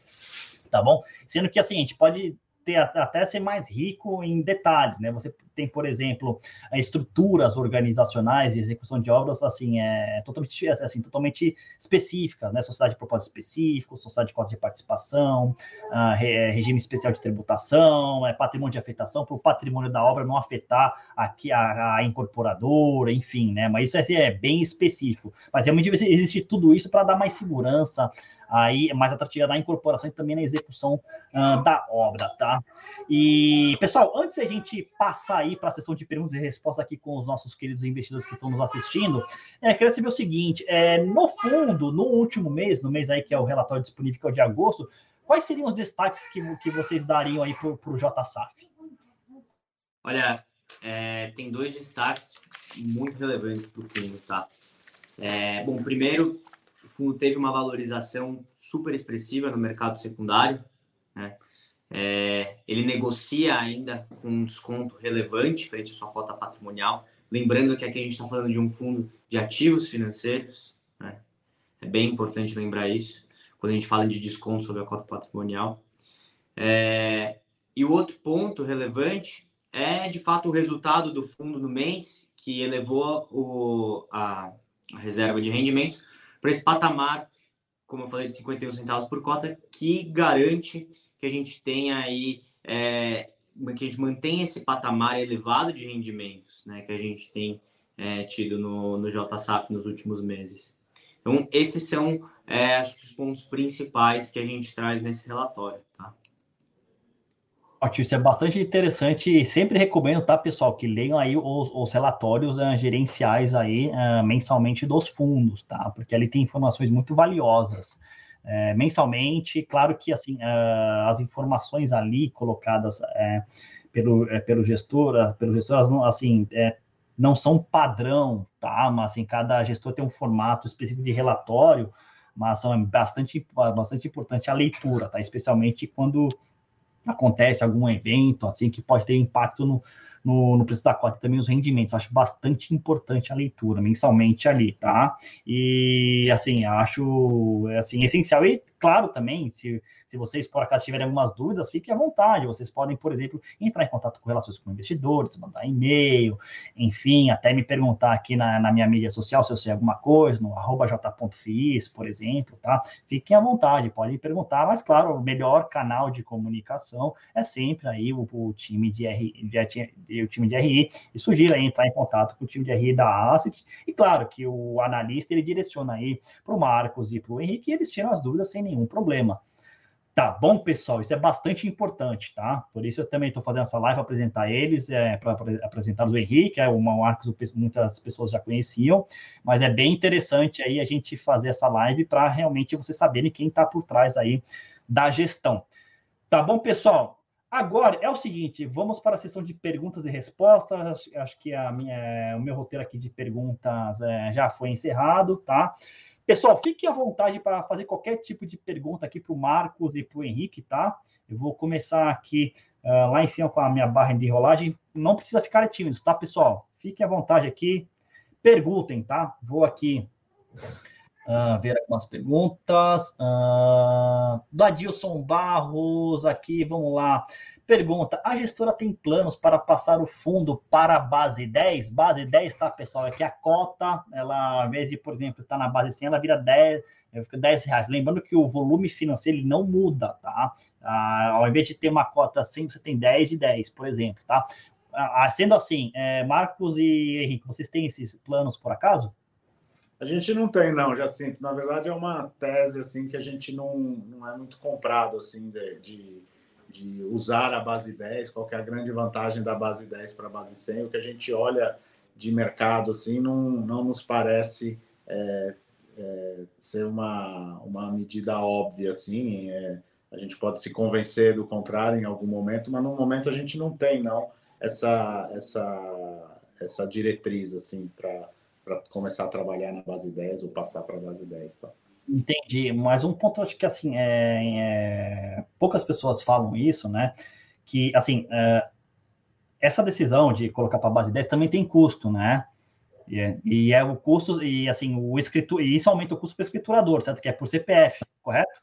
Tá bom? Sendo que assim, a gente pode ter, até ser mais rico em detalhes, né? Você tem, por exemplo, estruturas organizacionais de execução de obras, assim, é totalmente, assim, totalmente específicas, né? Sociedade de propósito específico, sociedade de cotas de participação, uh, regime especial de tributação, é patrimônio de afetação, para o patrimônio da obra não afetar aqui a, a incorporadora, enfim, né? Mas isso assim, é bem específico. Mas realmente existe tudo isso para dar mais segurança, aí mais atrativa na incorporação e também na execução uh, da obra, tá? E, pessoal, antes a gente passar aí para a sessão de perguntas e respostas aqui com os nossos queridos investidores que estão nos assistindo, é, queria saber o seguinte, é, no fundo, no último mês, no mês aí que é o relatório disponível, que é o de agosto, quais seriam os destaques que, que vocês dariam aí para o JSAF? Olha, é, tem dois destaques muito relevantes para o fundo, tá? É, bom, primeiro, fundo teve uma valorização super expressiva no mercado secundário. Né? É, ele negocia ainda com um desconto relevante frente à sua cota patrimonial. Lembrando que aqui a gente está falando de um fundo de ativos financeiros. Né? É bem importante lembrar isso quando a gente fala de desconto sobre a cota patrimonial. É, e o outro ponto relevante é, de fato, o resultado do fundo no mês, que elevou o, a, a reserva de rendimentos para esse patamar, como eu falei, de 51 centavos por cota, que garante que a gente tenha aí, é, que a gente mantenha esse patamar elevado de rendimentos, né, que a gente tem é, tido no, no JSAF nos últimos meses. Então, esses são, é, acho que, os pontos principais que a gente traz nesse relatório, tá? Ótimo, isso é bastante interessante. Sempre recomendo, tá, pessoal, que leiam aí os, os relatórios uh, gerenciais aí uh, mensalmente dos fundos, tá? Porque ali tem informações muito valiosas. Uh, mensalmente, claro que assim as informações ali colocadas pelo, pelo gestor, pelo gestor, assim, não são padrão, tá? Mas assim, cada gestor tem um formato específico de relatório, mas são bastante, bastante importante a leitura, tá? Especialmente quando acontece algum evento assim que pode ter impacto no, no, no preço da cota e também os rendimentos. Acho bastante importante a leitura mensalmente ali, tá? E assim, acho assim, essencial. E claro também, se se vocês, por acaso, tiverem algumas dúvidas, fiquem à vontade. Vocês podem, por exemplo, entrar em contato com relações com investidores, mandar e-mail, enfim, até me perguntar aqui na, na minha mídia social se eu sei alguma coisa, no arroba j.fiz, por exemplo, tá? Fiquem à vontade, podem perguntar, mas claro, o melhor canal de comunicação é sempre aí o, o time de RI, de, o time de RI, e sugiro aí entrar em contato com o time de RI da Asset, e claro que o analista ele direciona aí para o Marcos e para o Henrique, e eles tiram as dúvidas sem nenhum problema. Tá bom, pessoal? Isso é bastante importante, tá? Por isso eu também estou fazendo essa live para apresentar eles, é, para apresentar o Henrique, é marca que muitas pessoas já conheciam, mas é bem interessante aí a gente fazer essa live para realmente vocês saberem quem está por trás aí da gestão. Tá bom, pessoal? Agora é o seguinte, vamos para a sessão de perguntas e respostas. Acho, acho que a minha, o meu roteiro aqui de perguntas é, já foi encerrado, tá? Pessoal, fiquem à vontade para fazer qualquer tipo de pergunta aqui para o Marcos e para o Henrique, tá? Eu vou começar aqui uh, lá em cima com a minha barra de rolagem. Não precisa ficar tímidos, tá, pessoal? Fiquem à vontade aqui. Perguntem, tá? Vou aqui uh, ver algumas perguntas. Uh, do Adilson Barros aqui, vamos lá. Pergunta: a gestora tem planos para passar o fundo para a base 10? Base 10, tá, pessoal? É que a cota, ela, ao invés de, por exemplo, estar na base 100, ela vira 10, fica 10 reais. Lembrando que o volume financeiro ele não muda, tá? Ah, ao invés de ter uma cota 100, você tem 10 de 10, por exemplo, tá? Ah, sendo assim, é, Marcos e Henrique, vocês têm esses planos por acaso? A gente não tem, não, Jacinto. Na verdade, é uma tese assim que a gente não, não é muito comprado assim de, de de usar a base 10, qual é a grande vantagem da base 10 para a base 100. O que a gente olha de mercado assim não, não nos parece é, é, ser uma, uma medida óbvia assim. É, a gente pode se convencer do contrário em algum momento, mas no momento a gente não tem não essa essa essa diretriz assim para começar a trabalhar na base 10 ou passar para a base 10, tá? Entendi, mas um ponto acho que assim é, é, poucas pessoas falam isso, né? Que assim é, essa decisão de colocar para base 10 também tem custo, né? E é, e é o custo e assim o escritor e isso aumenta o custo para o escriturador, certo? Que é por CPF, correto?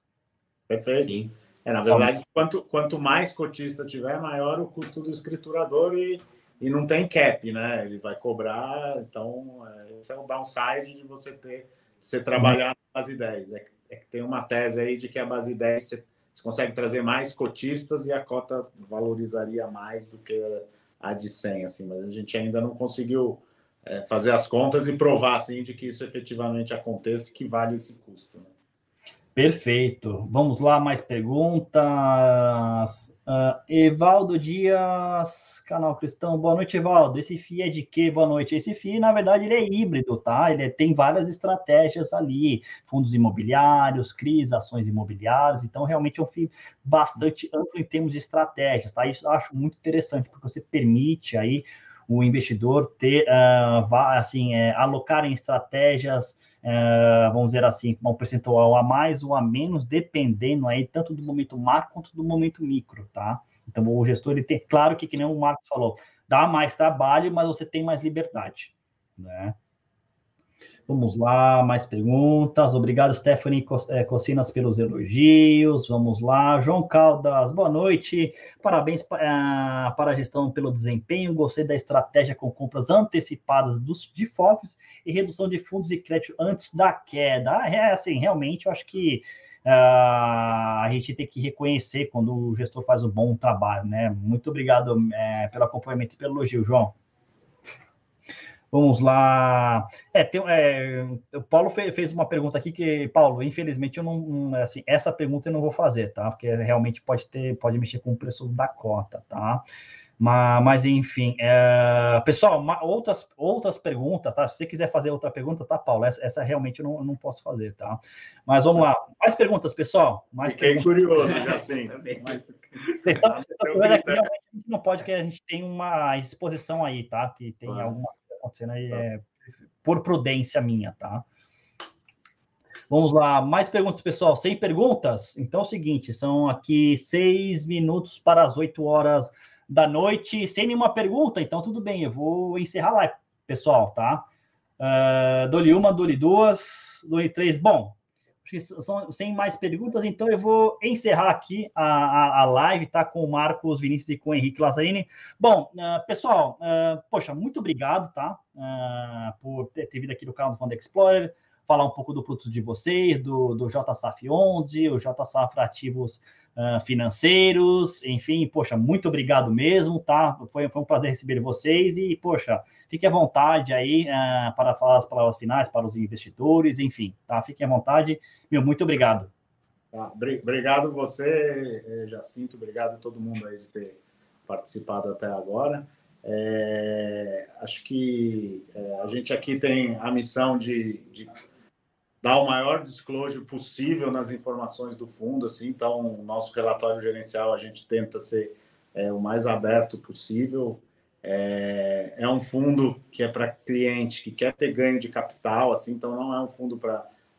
Perfeito. Sim. É, na verdade, quanto, quanto mais cotista tiver, maior o custo do escriturador e, e não tem cap, né? Ele vai cobrar, então é, esse é o downside de você ter você trabalhar na base 10. É, é, que tem uma tese aí de que a base 10 você, você consegue trazer mais cotistas e a cota valorizaria mais do que a de 100, assim, mas a gente ainda não conseguiu é, fazer as contas e provar assim, de que isso efetivamente aconteça que vale esse custo. Né? Perfeito. Vamos lá, mais perguntas. Uh, Evaldo Dias, canal Cristão. Boa noite, Evaldo. Esse FII é de quê? Boa noite. Esse FII, na verdade, ele é híbrido, tá? Ele é, tem várias estratégias ali, fundos imobiliários, CRIs, ações imobiliárias. Então, realmente é um FII bastante amplo em termos de estratégias, tá? Isso eu acho muito interessante, porque você permite aí o investidor ter, uh, assim, é, alocar em estratégias, uh, vamos dizer assim, um percentual a mais ou a menos, dependendo aí tanto do momento macro quanto do momento micro, tá? Então, o gestor, ele tem, claro que, que nem o Marcos falou, dá mais trabalho, mas você tem mais liberdade, né? Vamos lá, mais perguntas. Obrigado, Stephanie eh, Cocinas, pelos elogios. Vamos lá. João Caldas, boa noite. Parabéns uh, para a gestão pelo desempenho. Gostei da estratégia com compras antecipadas dos, de FOFs e redução de fundos e crédito antes da queda. É assim, realmente, eu acho que uh, a gente tem que reconhecer quando o gestor faz um bom trabalho, né? Muito obrigado uh, pelo acompanhamento e pelo elogio, João. Vamos lá. É, tem, é, o Paulo fez, fez, uma pergunta aqui que, Paulo, infelizmente eu não, assim, essa pergunta eu não vou fazer, tá? Porque realmente pode ter, pode mexer com o preço da cota, tá? Mas, mas enfim, é, pessoal, uma, outras, outras perguntas, tá? Se você quiser fazer outra pergunta, tá, Paulo? Essa, essa realmente eu não, eu não posso fazer, tá? Mas vamos lá. Mais perguntas, pessoal? Mais Fiquei perguntas. curioso, já sim. mas... Vocês estão, vocês estão aqui, realmente a gente não pode, que a gente tem uma exposição aí, tá? Que tem ah. alguma acontecendo aí tá. é por prudência minha, tá? Vamos lá, mais perguntas, pessoal. Sem perguntas? Então é o seguinte: são aqui seis minutos para as oito horas da noite, sem nenhuma pergunta, então tudo bem, eu vou encerrar lá, pessoal, tá? Uh, dou-lhe uma, dou-lhe duas, dou-lhe três. Bom, sem mais perguntas, então eu vou encerrar aqui a, a, a, live, tá? Com o Marcos Vinícius e com o Henrique Lazzarini. Bom, uh, pessoal, uh, poxa, muito obrigado, tá? Uh, por ter, ter vindo aqui no canal do Fund Explorer, falar um pouco do produto de vocês, do, do JSAF 11, o JSAF Ativos uh, financeiros, enfim, poxa, muito obrigado mesmo, tá? Foi, foi um prazer receber vocês e, poxa, fique à vontade aí uh, para falar as palavras finais para os investidores, enfim, tá? Fiquem à vontade, meu, muito obrigado. Tá, obrigado você, eh, Jacinto, obrigado a todo mundo aí de ter participado até agora. É, acho que é, a gente aqui tem a missão de, de dar o maior disclosure possível nas informações do fundo, assim, então nosso relatório gerencial a gente tenta ser é, o mais aberto possível. É, é um fundo que é para cliente que quer ter ganho de capital, assim, então não é um fundo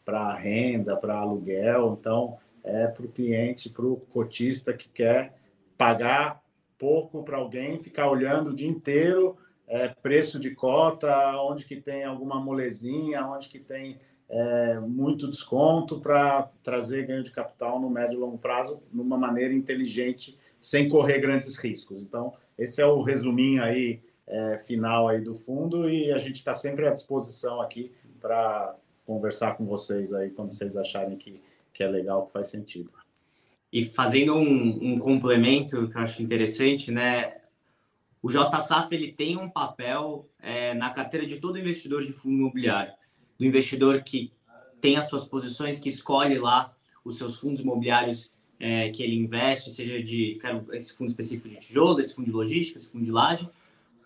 para renda, para aluguel, então é para o cliente, para o cotista que quer pagar pouco para alguém, ficar olhando o dia inteiro é, preço de cota, onde que tem alguma molezinha, onde que tem é, muito desconto para trazer ganho de capital no médio e longo prazo, numa maneira inteligente, sem correr grandes riscos. Então, esse é o resuminho aí é, final aí do fundo e a gente está sempre à disposição aqui para conversar com vocês aí quando vocês acharem que, que é legal, que faz sentido. E fazendo um, um complemento que eu acho interessante, né? O JSAF ele tem um papel é, na carteira de todo investidor de fundo imobiliário do investidor que tem as suas posições, que escolhe lá os seus fundos imobiliários é, que ele investe, seja de quero esse fundo específico de tijolo, esse fundo de logística, esse fundo de laje,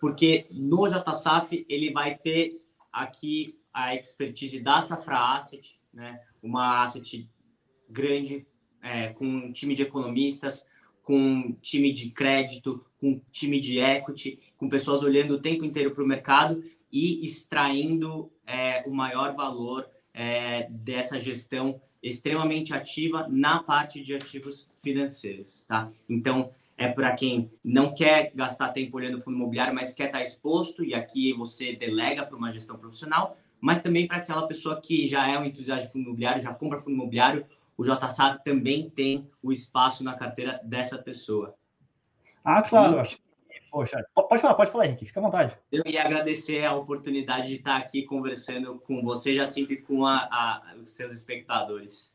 porque no JSAF ele vai ter aqui a expertise da Safra Asset, né? uma asset grande, é, com um time de economistas, com um time de crédito, com um time de equity, com pessoas olhando o tempo inteiro para o mercado e extraindo é, o maior valor é, dessa gestão extremamente ativa na parte de ativos financeiros, tá? Então, é para quem não quer gastar tempo olhando o fundo imobiliário, mas quer estar tá exposto, e aqui você delega para uma gestão profissional, mas também para aquela pessoa que já é um entusiasta de fundo imobiliário, já compra fundo imobiliário, o JSAV também tem o espaço na carteira dessa pessoa. Ah, claro, e... acho que Poxa, pode falar, pode falar, Henrique, fica à vontade. Eu ia agradecer a oportunidade de estar aqui conversando com você, já sempre com a, a, os seus espectadores.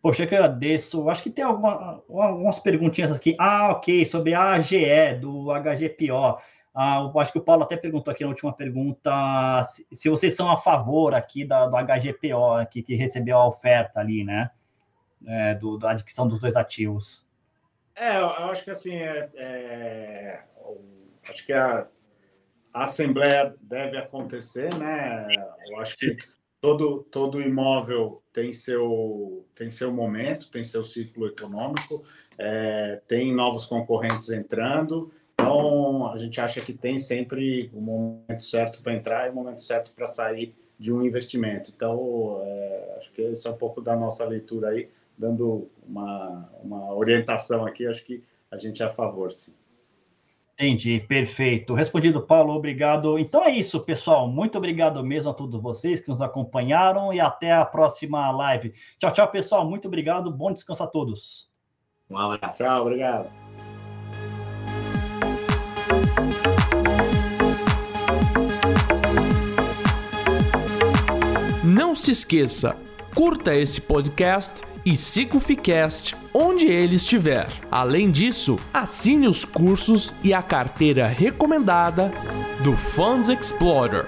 Poxa, eu que agradeço. Acho que tem alguma, algumas perguntinhas aqui. Ah, ok, sobre a AGE, do HGPO. Ah, acho que o Paulo até perguntou aqui na última pergunta se, se vocês são a favor aqui da, do HGPO, aqui, que recebeu a oferta ali, né? É, do, da adquisição dos dois ativos. É, eu acho que assim, é, é acho que a, a assembleia deve acontecer, né? Eu acho que todo, todo imóvel tem seu, tem seu momento, tem seu ciclo econômico, é, tem novos concorrentes entrando, então a gente acha que tem sempre o momento certo para entrar e o momento certo para sair de um investimento. Então, é, acho que esse é um pouco da nossa leitura aí, dando uma, uma orientação aqui, acho que a gente é a favor, sim. Entendi, perfeito. Respondido, Paulo, obrigado. Então é isso, pessoal. Muito obrigado mesmo a todos vocês que nos acompanharam e até a próxima live. Tchau, tchau, pessoal. Muito obrigado. Bom descanso a todos. Um abraço. Tchau, obrigado. Não se esqueça, curta esse podcast e siga o Ficast onde ele estiver. Além disso, assine os cursos e a carteira recomendada do Funds Explorer.